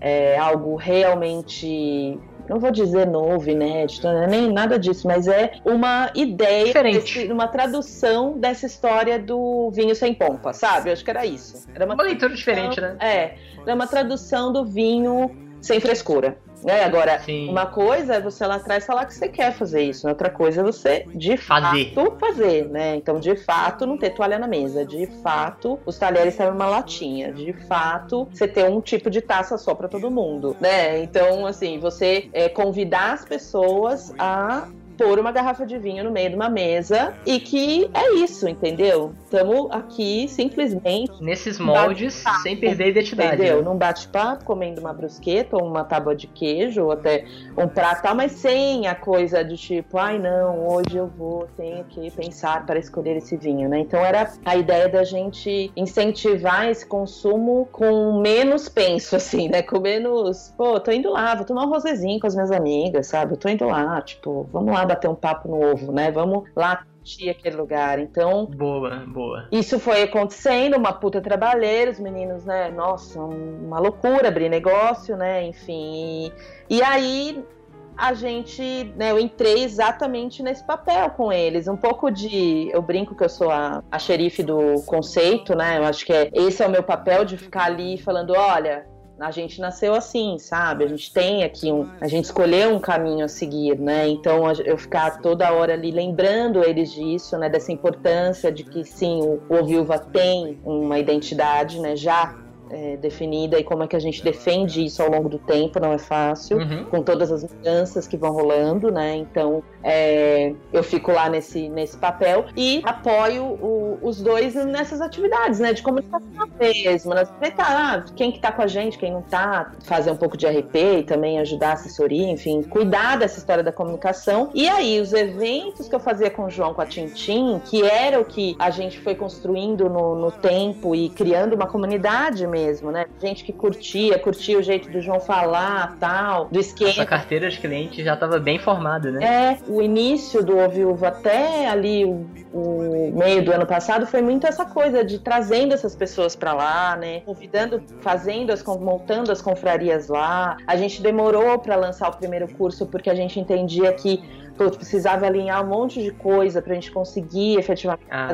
é, algo realmente não vou dizer novo, inédito, né, nem nada disso, mas é uma ideia, Diferente. Desse, uma tradução dessa história do vinho sem pompa, sabe? Eu acho que era isso. Era uma, uma leitura diferente, né? É, era uma tradução do vinho sem frescura. Né? Agora, Sim. uma coisa é você lá atrás falar que você quer fazer isso, outra coisa é você de fazer. fato fazer, né? Então, de fato, não ter toalha na mesa, de fato, os talheres serem uma latinha, de fato, você ter um tipo de taça só para todo mundo, né? Então, assim, você é, convidar as pessoas a pôr uma garrafa de vinho no meio de uma mesa e que é isso, entendeu? Estamos aqui simplesmente. Nesses moldes, sem perder a identidade. Entendeu? né? Num bate-papo, comendo uma brusqueta ou uma tábua de queijo, ou até um prato, tal, mas sem a coisa de tipo, ai não, hoje eu vou, tenho que pensar para escolher esse vinho, né? Então era a ideia da gente incentivar esse consumo com menos penso, assim, né? Com menos, pô, tô indo lá, vou tomar um rosezinho com as minhas amigas, sabe? Eu tô indo lá, tipo, vamos lá bater um papo no ovo, né? Vamos lá curtir aquele lugar. Então, Boa, boa. isso foi acontecendo, uma puta trabalheira, os meninos, né? Nossa, uma loucura abrir negócio, né? Enfim. E, e aí a gente, né, eu entrei exatamente nesse papel com eles. Um pouco de. Eu brinco que eu sou a, a xerife do conceito, né? Eu acho que é, esse é o meu papel de ficar ali falando: olha. A gente nasceu assim, sabe? A gente tem aqui um. A gente escolheu um caminho a seguir, né? Então eu ficar toda hora ali lembrando eles disso, né? Dessa importância de que sim, o, o Viúva tem uma identidade, né? Já é, definida e como é que a gente defende isso ao longo do tempo, não é fácil Uhum. com todas as mudanças que vão rolando, né? Então é, eu fico lá nesse, nesse papel e apoio o- os dois nessas atividades, né? De comunicação mesmo, né? Aproveitar, ah, quem que tá com a gente, quem não tá, fazer um pouco de RP e também ajudar a assessoria, enfim, cuidar dessa história da comunicação. E aí, os eventos que eu fazia com o João, com a Tintim, que era o que a gente foi construindo no, no tempo e criando uma comunidade mesmo, né? Gente que curtia, curtia o jeito do João falar, tal, do esquema. Sua carteira de cliente já estava bem formada, né? É, o início do O Viúvo até ali o, o meio do ano passado foi muito essa coisa de trazendo essas pessoas pra lá, né? Convidando, fazendo as, montando as confrarias lá. A gente demorou pra lançar o primeiro curso porque a gente entendia que pô, precisava alinhar um monte de coisa pra gente conseguir efetivamente Ah,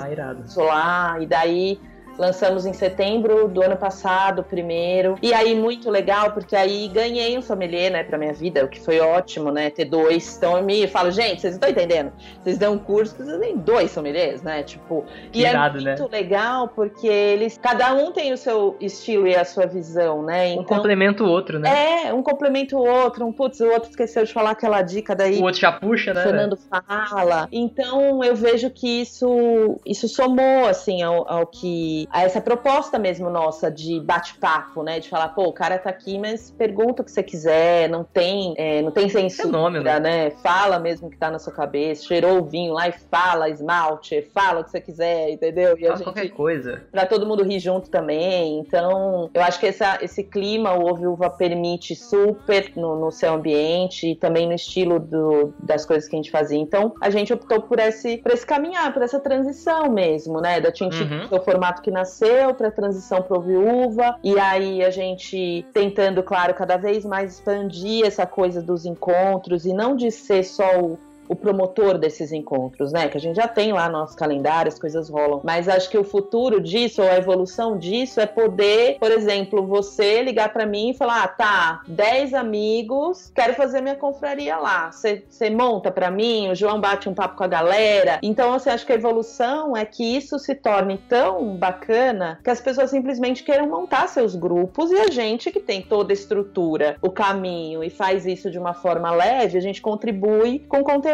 lá. E daí lançamos em setembro do ano passado, primeiro. E aí, muito legal, porque aí ganhei um sommelier, né, pra minha vida, o que foi ótimo, né, ter dois. Então eu me falo, gente, vocês não estão entendendo? Vocês dão um curso, vocês têm dois sommeliers, né, tipo. Que e irado, é né? muito legal, porque eles, cada um tem o seu estilo e a sua visão, né, Um então... complementa o outro, né? É, um complementa o outro, um putz, o outro esqueceu de falar aquela dica daí. O outro já puxa, né? O Fernando fala. Então eu vejo que isso isso somou assim ao, ao que a essa proposta mesmo nossa de bate-papo, né? De falar, pô, o cara tá aqui, mas pergunta o que você quiser, não tem, é, não tem censura, Fenômeno. né? Fala mesmo o que tá na sua cabeça, cheirou o vinho lá e fala esmalte, fala o que você quiser, entendeu? E Fala qualquer gente coisa. Pra todo mundo rir junto também. Então, eu acho que essa, esse clima, o Ovo Uva permite super no, no seu ambiente e também no estilo do- das coisas que a gente fazia. Então, a gente optou por esse, por esse caminhar, por essa transição mesmo, né? Da Tintin, Uhum. que o formato que nasceu, pra transição pro Viúva. E aí a gente tentando, claro, cada vez mais expandir essa coisa dos encontros e não de ser só o o promotor desses encontros, né? Que a gente já tem lá no nosso calendário, as coisas rolam. Mas acho que o futuro disso, ou a evolução disso, é poder, por exemplo, você ligar pra mim e falar: ah, tá, 10 amigos, quero fazer minha confraria lá. Você monta pra mim, o João bate um papo com a galera. Então, assim, acho que a evolução é que isso se torne tão bacana que as pessoas simplesmente queiram montar seus grupos e a gente que tem toda a estrutura, o caminho e faz isso de uma forma leve, a gente contribui com conteúdo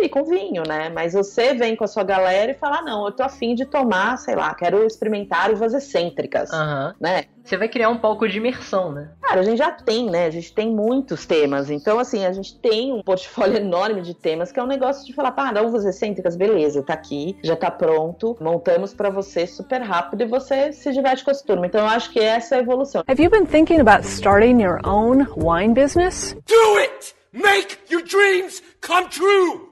e com vinho, né? Mas você vem com a sua galera e fala: "Ah, não, eu tô afim de tomar, sei lá, quero experimentar uvas excêntricas, Aham. né? Você vai criar um palco de imersão, né? Cara, a gente já tem, né? A gente tem muitos temas. Então, assim, a gente tem um portfólio enorme de temas que é um negócio de falar, pá, dá uvas excêntricas, beleza, tá aqui, já tá pronto, montamos pra você super rápido e você se diverte com essa turma. Então, eu acho que essa é a evolução. Have you been thinking about starting your own wine business? Do it! Make your dreams come true!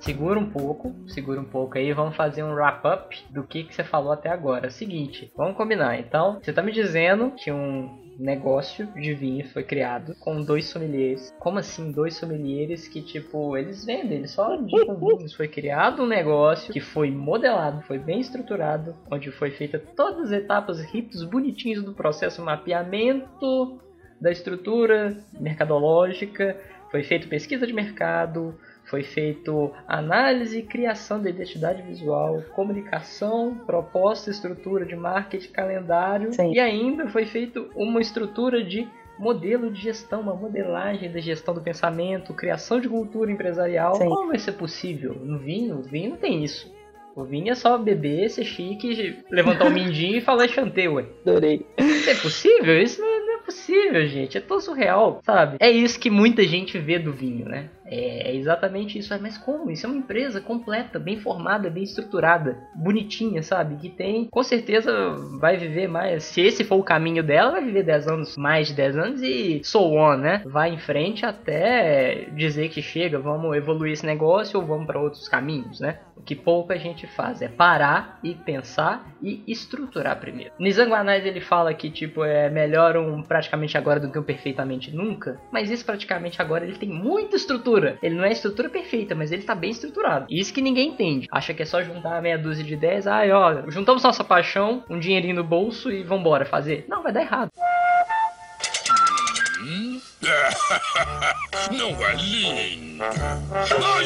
Segura um pouco, segura um pouco aí, vamos fazer um wrap-up do que, que você falou até agora. É seguinte, vamos combinar. Então, você tá me dizendo que um negócio de vinho foi criado com dois sommeliers. Como assim, dois sommeliers que, tipo, eles vendem, eles só indicam vinhos. Foi criado um negócio que foi modelado, foi bem estruturado, onde foi feita todas as etapas, ritos bonitinhos do processo, mapeamento da estrutura mercadológica, foi feita pesquisa de mercado, Foi feito análise e criação da identidade visual, comunicação, proposta, estrutura de marketing, calendário Sim. e ainda foi feito uma estrutura de modelo de gestão, uma modelagem da gestão do pensamento, criação de cultura empresarial. Sim. Como vai ser possível? No vinho, o vinho não tem isso. O vinho é só beber, ser chique, levantar o mindinho e falar chantei, ué. Adorei. Isso é possível? Isso não é, não é possível, gente. É todo surreal, sabe? É isso que muita gente vê do vinho, né? É exatamente isso. Ah, Mas como? Isso é uma empresa completa, bem formada, bem estruturada, bonitinha, sabe? Que tem, com certeza, vai viver mais. Se esse for o caminho dela, vai viver 10 anos, mais de 10 anos e so on, né? Vai em frente até dizer que chega, vamos evoluir esse negócio ou vamos para outros caminhos, né? O que pouco a gente faz é parar e pensar e estruturar primeiro. Nizanguanais ele fala que tipo é melhor um praticamente agora do que um perfeitamente nunca, mas esse praticamente agora ele tem muita estrutura. Ele não é a estrutura perfeita, mas ele tá bem estruturado. Isso que ninguém entende. Acha que é só juntar meia dúzia de ideias, ai ó, juntamos nossa paixão, um dinheirinho no bolso e vambora fazer. Não, vai dar errado. Não é linda.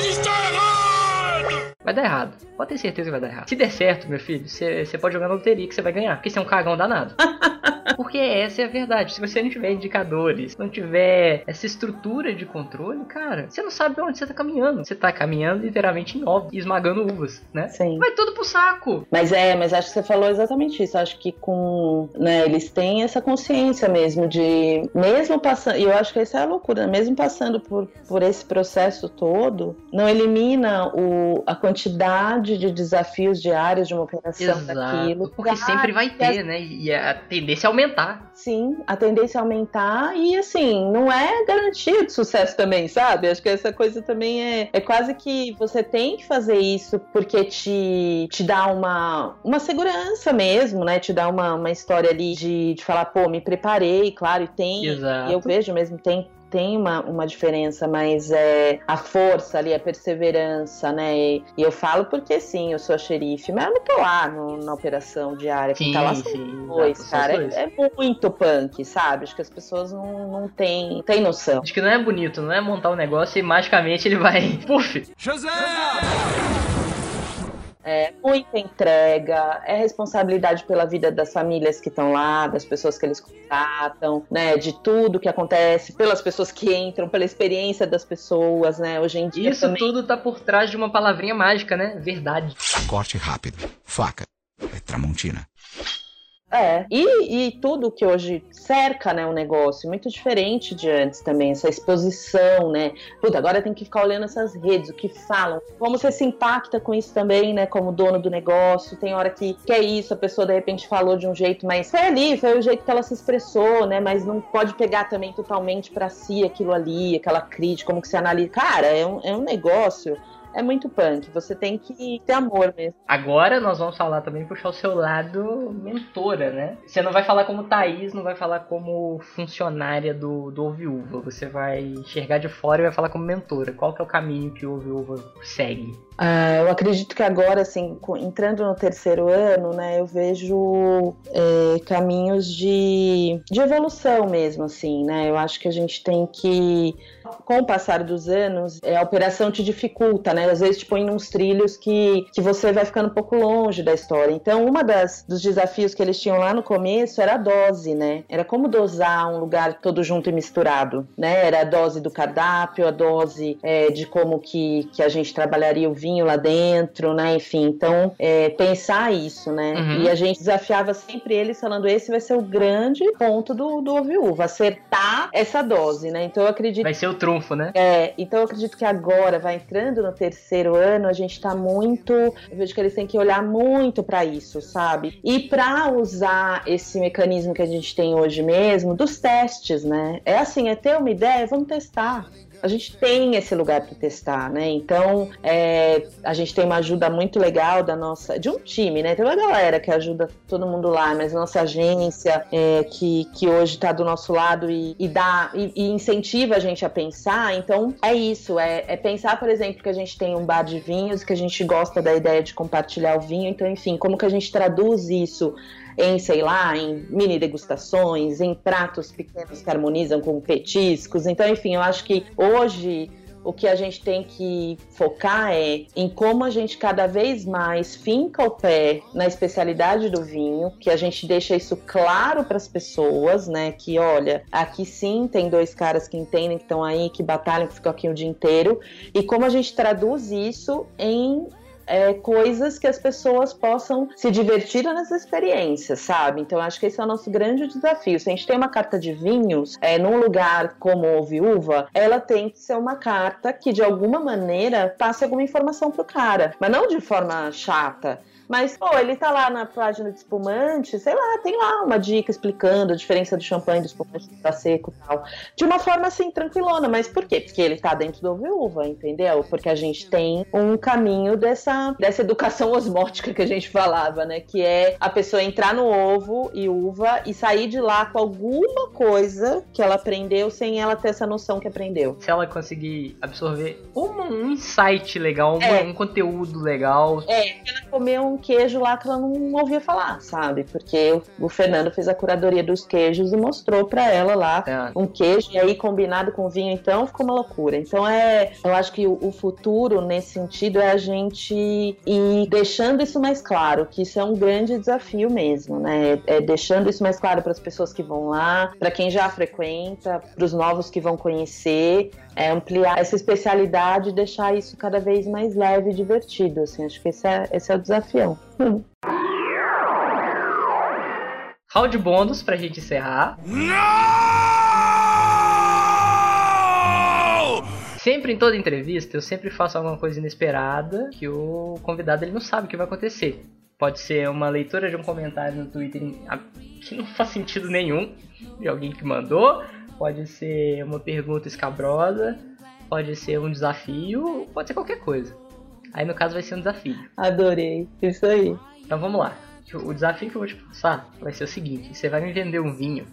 Está errado! Vai dar errado. Pode ter certeza que vai dar errado. Se der certo, meu filho, você pode jogar na loteria que você vai ganhar. Porque você é um cagão danado. Porque essa é a verdade. Se você não tiver indicadores, não tiver essa estrutura de controle, cara, você não sabe onde você tá caminhando. Você tá caminhando literalmente em ovos, esmagando uvas, né? Sim. Vai tudo pro saco. Mas é, mas acho que você falou exatamente isso. Acho que com, né, eles têm essa consciência mesmo de, mesmo passando, e eu acho que essa é a loucura, mesmo passando por, por esse processo todo, não elimina o, a quantidade de desafios diários de uma operação daquilo. Porque sempre vai que as ter, né? E a tendência é aumentar. Sim, a tendência é aumentar e assim, não é garantia de sucesso também, sabe? Acho que essa coisa também é, é quase que você tem que fazer isso porque te, te dá uma, uma segurança mesmo, né? Te dá uma, uma história ali de, de falar, pô, me preparei, claro, e tem, Exato. e eu vejo mesmo, tem tem uma, uma diferença, mas é a força ali, a perseverança, né? E, e eu falo porque sim, eu sou a xerife, mas eu não tô lá no- na operação diária. Quem Sim, tá lá sim, dois, cara. os dois. É, é muito punk, sabe? Acho que as pessoas não, não têm, têm noção. Acho que não é bonito, não é montar um negócio e magicamente ele vai. Puf! José! É muita entrega, é responsabilidade pela vida das famílias que estão lá, das pessoas que eles contratam, né? De tudo que acontece, pelas pessoas que entram, pela experiência das pessoas, né? Hoje em dia Isso também. tudo tá por trás de uma palavrinha mágica, né? Verdade. Corte rápido. Faca. É Tramontina. É, e, e tudo que hoje cerca, né, o negócio, muito diferente de antes também, essa exposição, né, puta, agora tem que ficar olhando essas redes, o que falam, como você se impacta com isso também, né, como dono do negócio, tem hora que, que é isso, a pessoa de repente falou de um jeito, mas foi ali, foi o jeito que ela se expressou, né, mas não pode pegar também totalmente pra si aquilo ali, aquela crítica, como que você analisa, cara, é um, é um negócio, é muito punk, você tem que ter amor mesmo. Agora nós vamos falar também, puxar o seu lado mentora, né? Você não vai falar como Thaís, não vai falar como funcionária do, do Ouviúva. Você vai enxergar de fora e vai falar como mentora. Qual que é o caminho que o Ouviúva segue? Ah, eu acredito que agora, assim, entrando no terceiro ano, né, eu vejo é, caminhos de, de evolução mesmo, assim, né? Eu acho que a gente tem que, com o passar dos anos, é, a operação te dificulta, né? Às vezes te põe nos trilhos que, que você vai ficando um pouco longe da história. Então, uma das dos desafios que eles tinham lá no começo era a dose, né? Era como dosar um lugar todo junto e misturado, né? Era a dose do cardápio, a dose é, de como que, que a gente trabalharia o vinho lá dentro, né? Enfim, então é, pensar isso, né? Uhum. E a gente desafiava sempre eles falando esse vai ser o grande ponto do, do viúva, acertar essa dose, né? Então eu acredito Vai ser o trunfo, né? é, então eu acredito que agora, vai entrando no terceiro ano, a gente tá muito. Eu vejo que eles têm que olhar muito pra isso, sabe? E pra usar esse mecanismo que a gente tem hoje mesmo, dos testes, né? É assim, é ter uma ideia, vamos testar. A gente tem esse lugar para testar, né? Então, é, a gente tem uma ajuda muito legal da nossa, de um time, né? Tem uma galera que ajuda todo mundo lá, mas nossa agência é, que, que hoje está do nosso lado e, e dá e, e incentiva a gente a pensar. Então, é isso, é, é pensar, por exemplo, que a gente tem um bar de vinhos, que a gente gosta da ideia de compartilhar o vinho. Então, enfim, como que a gente traduz isso em, sei lá, em mini degustações, em pratos pequenos que harmonizam com petiscos. Então, enfim, eu acho que hoje o que a gente tem que focar é em como a gente cada vez mais finca o pé na especialidade do vinho, que a gente deixa isso claro para as pessoas, né? Que olha, aqui sim tem dois caras que entendem, que estão aí, que batalham, que ficam aqui o dia inteiro, e como a gente traduz isso em é, coisas que as pessoas possam se divertir nessa experiência, sabe? Então acho que esse é o nosso grande desafio. Se a gente tem uma carta de vinhos é, num lugar como o Viúva, ela tem que ser uma carta que de alguma maneira passe alguma informação pro cara, mas não de forma chata. Mas, pô, ele tá lá na página de espumante, sei lá, tem lá uma dica explicando a diferença do champanhe do espumante que tá seco e tal. De uma forma assim, tranquilona. Mas por quê? Porque ele tá dentro do viúva, entendeu? Porque a gente tem um caminho dessa, dessa educação osmótica que a gente falava, né? Que é a pessoa entrar no ovo e uva e sair de lá com alguma coisa que ela aprendeu sem ela ter essa noção que aprendeu. Se ela conseguir absorver uma, um insight legal, é. um conteúdo legal. É, ela comeu um queijo lá que ela não ouvia falar, sabe? Porque o, Fernando fez a curadoria dos queijos e mostrou para ela lá é. um queijo, e aí combinado com vinho, então ficou uma loucura. Então é, eu acho que o, o futuro nesse sentido é a gente ir deixando isso mais claro, que isso é um grande desafio mesmo, né? É deixando isso mais claro para as pessoas que vão lá, para quem já frequenta, para os novos que vão conhecer, é ampliar essa especialidade e deixar isso cada vez mais leve e divertido. Assim, acho que esse é, esse é o desafio. Round bônus pra gente encerrar. Não! Sempre em toda entrevista, eu sempre faço alguma coisa inesperada que o convidado ele não sabe o que vai acontecer. Pode ser uma leitura de um comentário no Twitter que não faz sentido nenhum de alguém que mandou, pode ser uma pergunta escabrosa, pode ser um desafio, pode ser qualquer coisa. Aí no caso vai ser um desafio. Adorei, isso aí. Então vamos lá. O desafio que eu vou te passar vai ser o seguinte: você vai me vender um vinho,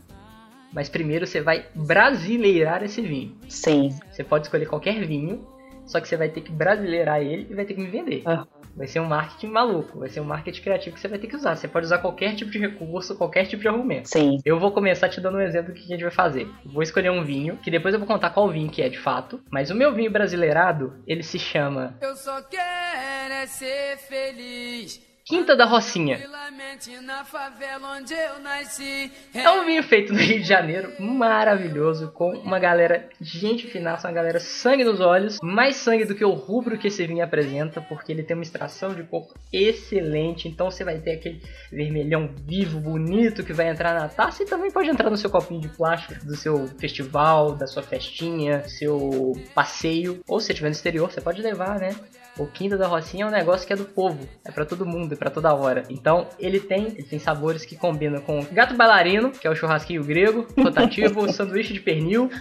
mas primeiro você vai brasileirar esse vinho. Sim. Você pode escolher qualquer vinho, só que você vai ter que brasileirar ele e vai ter que me vender. Ah. Vai ser um marketing maluco, vai ser um marketing criativo que você vai ter que usar. Você pode usar qualquer tipo de recurso, qualquer tipo de argumento. Sim. Eu vou começar te dando um exemplo do que a gente vai fazer. vou escolher um vinho, que depois eu vou contar qual vinho que é de fato. Mas o meu vinho brasileirado, ele se chama. Eu só quero é ser feliz. Quinta da Rocinha. É um vinho feito no Rio de Janeiro, maravilhoso, com uma galera, gente finaça, uma galera sangue nos olhos, mais sangue do que o rubro que esse vinho apresenta, porque ele tem uma extração de cor excelente, então você vai ter aquele vermelhão vivo, bonito, que vai entrar na taça e também pode entrar no seu copinho de plástico do seu festival, da sua festinha, seu passeio, ou se estiver no exterior, você pode levar, né? O Quinta da Rocinha é um negócio que é do povo, é para todo mundo, é para toda hora. Então, ele tem, ele tem sabores que combinam com gato bailarino, que é o churrasquinho grego, rotativo, sanduíche de pernil,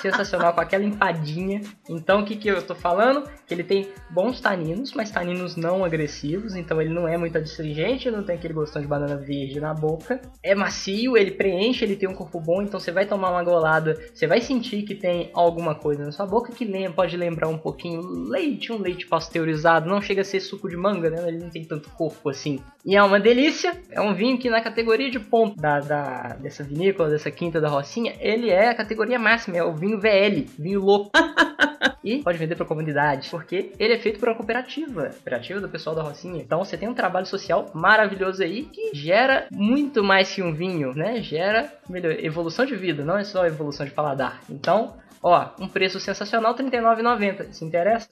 sensacional com aquela empadinha. Então, o que, que eu tô falando? Que ele tem bons taninos, mas taninos não agressivos, então ele não é muito adstringente, não tem aquele gostão de banana verde na boca. É macio, ele preenche, ele tem um corpo bom, então você vai tomar uma golada, você vai sentir que tem alguma coisa na sua boca que lembra, pode lembrar um pouquinho leite, um leite pasteurizado, não chega a ser suco de manga, né? Ele não tem tanto corpo assim. E é uma delícia, é um vinho que na categoria de ponto da, da dessa vinícola, dessa quinta da Rocinha, ele é a categoria máxima, é o vinho vinho VL, vinho louco. e pode vender para a comunidade, porque ele é feito por uma cooperativa, cooperativa do pessoal da Rocinha. Então você tem um trabalho social maravilhoso aí que gera muito mais que um vinho, né? Gera melhor, evolução de vida, não é só evolução de paladar. Então, ó, um preço sensacional, R$ 39,90. Se interessa?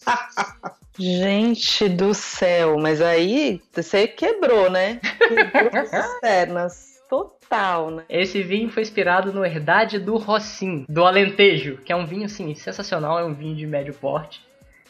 Gente do céu, mas aí você quebrou, né? Quebrou as pernas total, né? Esse vinho foi inspirado no Herdade do Rossim, do Alentejo, que é um vinho, assim, sensacional, é um vinho de médio porte.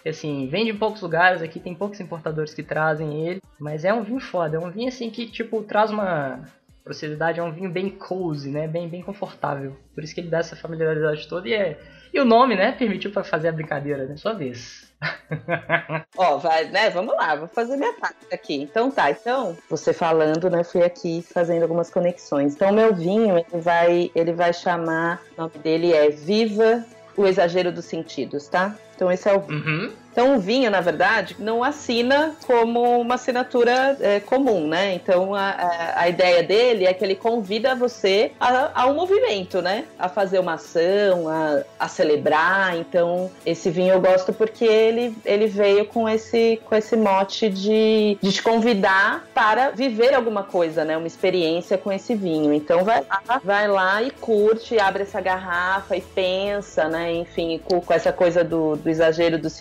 Assim, vende em poucos lugares, aqui tem poucos importadores que trazem ele, mas é um vinho foda, é um vinho, assim, que, tipo, traz uma procedilidade, é um vinho bem cozy, né? Bem, bem confortável. Por isso que ele dá essa familiaridade toda e é... E o nome, né, permitiu para fazer a brincadeira, né? Sua vez. Ó, vai, né? Vamos lá, vou fazer minha parte aqui. Então tá, então, você falando, né? Fui aqui fazendo algumas conexões. Então, meu vinho, ele vai, ele vai chamar, o nome dele é Viva o Exagero dos Sentidos, tá? Então esse é o Uhum. Então o vinho, na verdade, não assina como uma assinatura é, comum, né? Então a, a, ideia dele é que ele convida você a, a um movimento, né? A fazer uma ação, a, a celebrar. Então esse vinho eu gosto porque ele, ele veio com esse, com esse mote de, de te convidar para viver alguma coisa, né? Uma experiência com esse vinho. Então vai lá, vai lá e curte, abre essa garrafa e pensa, né? Enfim, com, com essa coisa do, do exagero dos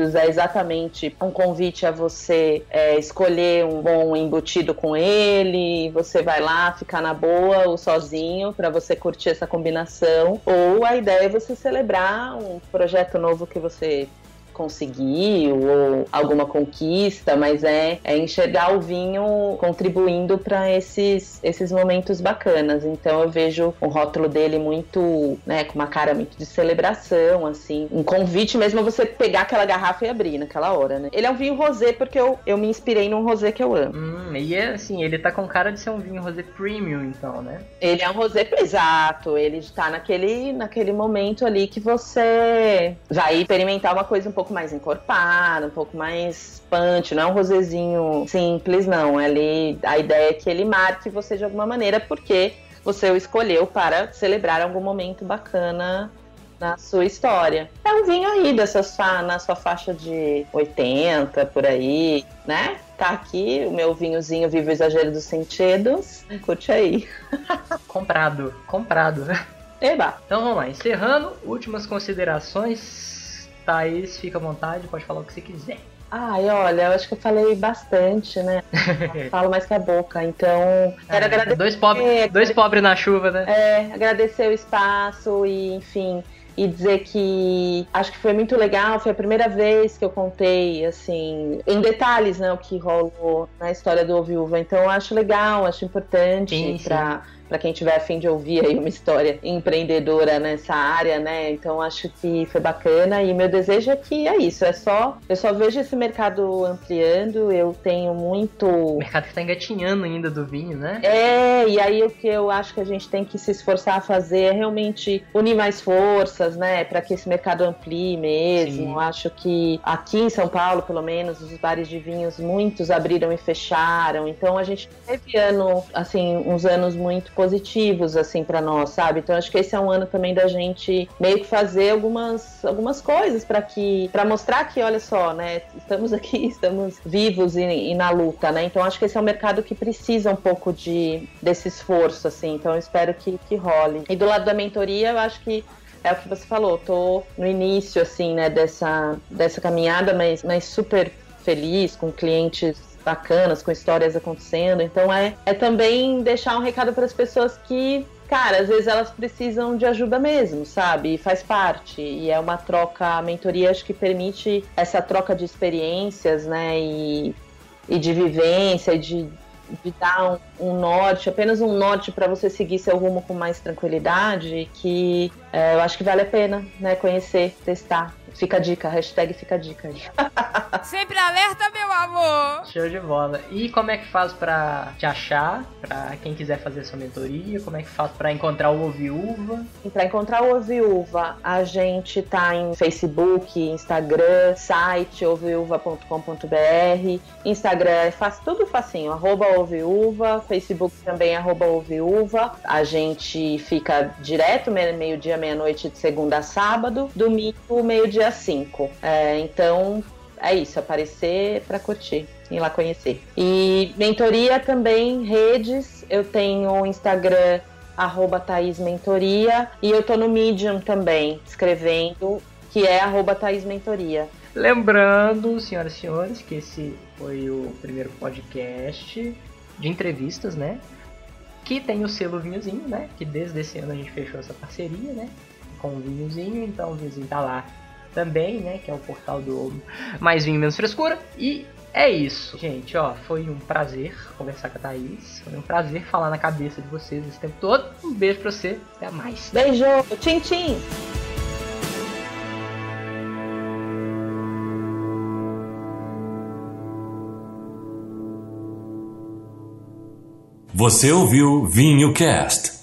sentidos, é exatamente um convite a você é, escolher um bom embutido com ele, você vai lá ficar na boa ou sozinho para você curtir essa combinação, ou a ideia é você celebrar um projeto novo que você conseguiu ou alguma conquista, mas é, é enxergar o vinho contribuindo para esses, esses momentos bacanas. Então eu vejo o rótulo dele muito, né, com uma cara muito de celebração, assim, um convite mesmo a você pegar aquela garrafa e abrir naquela hora, né? Ele é um vinho rosé porque eu, eu me inspirei num rosé que eu amo. Hum, e é assim, ele tá com cara de ser um vinho rosé premium, então, né? Ele é um rosé exato, ele está naquele, naquele momento ali que você vai experimentar uma coisa um pouco mais encorpada, um pouco mais punch, não é um rosezinho simples, não. Ele, a ideia é que ele marque você de alguma maneira, porque você o escolheu para celebrar algum momento bacana na sua história. É um vinho aí dessa sua, na sua faixa de 80, por aí, né? Tá aqui o meu vinhozinho Vivo Exagero dos Sentidos. Curte aí. comprado, comprado. Eba. Então vamos lá, encerrando, últimas considerações. Thaís, fica à vontade, pode falar o que você quiser. Ai, olha, eu acho que eu falei bastante, né? Falo mais que a boca, então. Quero É, agradecer. Dois pobres dois pobre na chuva, né? É, agradecer o espaço e, enfim, e dizer que acho que foi muito legal. Foi a primeira vez que eu contei, assim, em detalhes, né, o que rolou na história do Viúva. Então, eu acho legal, acho importante para para quem tiver a fim de ouvir aí uma história empreendedora nessa área, né? Então acho que foi bacana e meu desejo é que é isso, é só eu só vejo esse mercado ampliando, eu tenho muito O mercado que tá engatinhando ainda do vinho, né? é, e aí o que eu acho que a gente tem que se esforçar a fazer é realmente unir mais forças, né, para que esse mercado amplie mesmo. Sim. Acho que aqui em São Paulo, pelo menos, os bares de vinhos muitos abriram e fecharam. Então a gente teve ano, assim, uns anos muito positivos assim para nós, sabe? Então acho que esse é um ano também da gente meio que fazer algumas algumas coisas para que para mostrar que, olha só, né, estamos aqui, estamos vivos e, e na luta, né? Então acho que esse é um mercado que precisa um pouco de desse esforço, assim. Então eu espero que, que role. E do lado da mentoria, eu acho que é o que você falou, tô no início, assim, né, dessa, dessa caminhada, mas, mas super feliz, com clientes bacanas, com histórias acontecendo. Então é, é também deixar um recado para as pessoas que, cara, às vezes elas precisam de ajuda mesmo, sabe? E faz parte. E é uma troca, a mentoria acho que permite essa troca de experiências, né? E, e de vivência, de, de dar um, um norte, apenas um norte para você seguir seu rumo com mais tranquilidade, que é, eu acho que vale a pena, né? Conhecer, testar. Fica a dica, hashtag fica a dica aí. Sempre alerta, meu amor! Show de bola. E como é que faz pra te achar? Pra quem quiser fazer sua mentoria? Como é que faz pra encontrar o Viúva? E para encontrar o Oviúva, a gente tá em Facebook, Instagram, site oviúva.com.br. Instagram é faz, tudo facinho, arroba Oviúva, Facebook também arroba Oviúva. A gente fica direto me- meio-dia, meia-noite de segunda a sábado, domingo, meio-dia cinco. É, então é isso, aparecer para curtir e lá conhecer. E mentoria também, redes, eu tenho o Instagram arroba Thaís Mentoria e eu tô no Medium também, escrevendo, que é arroba Thaís Mentoria. Lembrando, senhoras e senhores, que esse foi o primeiro podcast de entrevistas, né? Que tem o selo Vinhozinho, né? Que desde esse ano a gente fechou essa parceria, né? Com o Vinhozinho, então o Vinhozinho tá lá também, né? Que é o portal do Mais Vinho Menos Frescura. E é isso, gente, ó. Foi um prazer conversar com a Thaís. Foi um prazer falar na cabeça de vocês esse tempo todo. Um beijo pra você, até mais. Beijo, tchim tchim! Você ouviu Vinho Cast.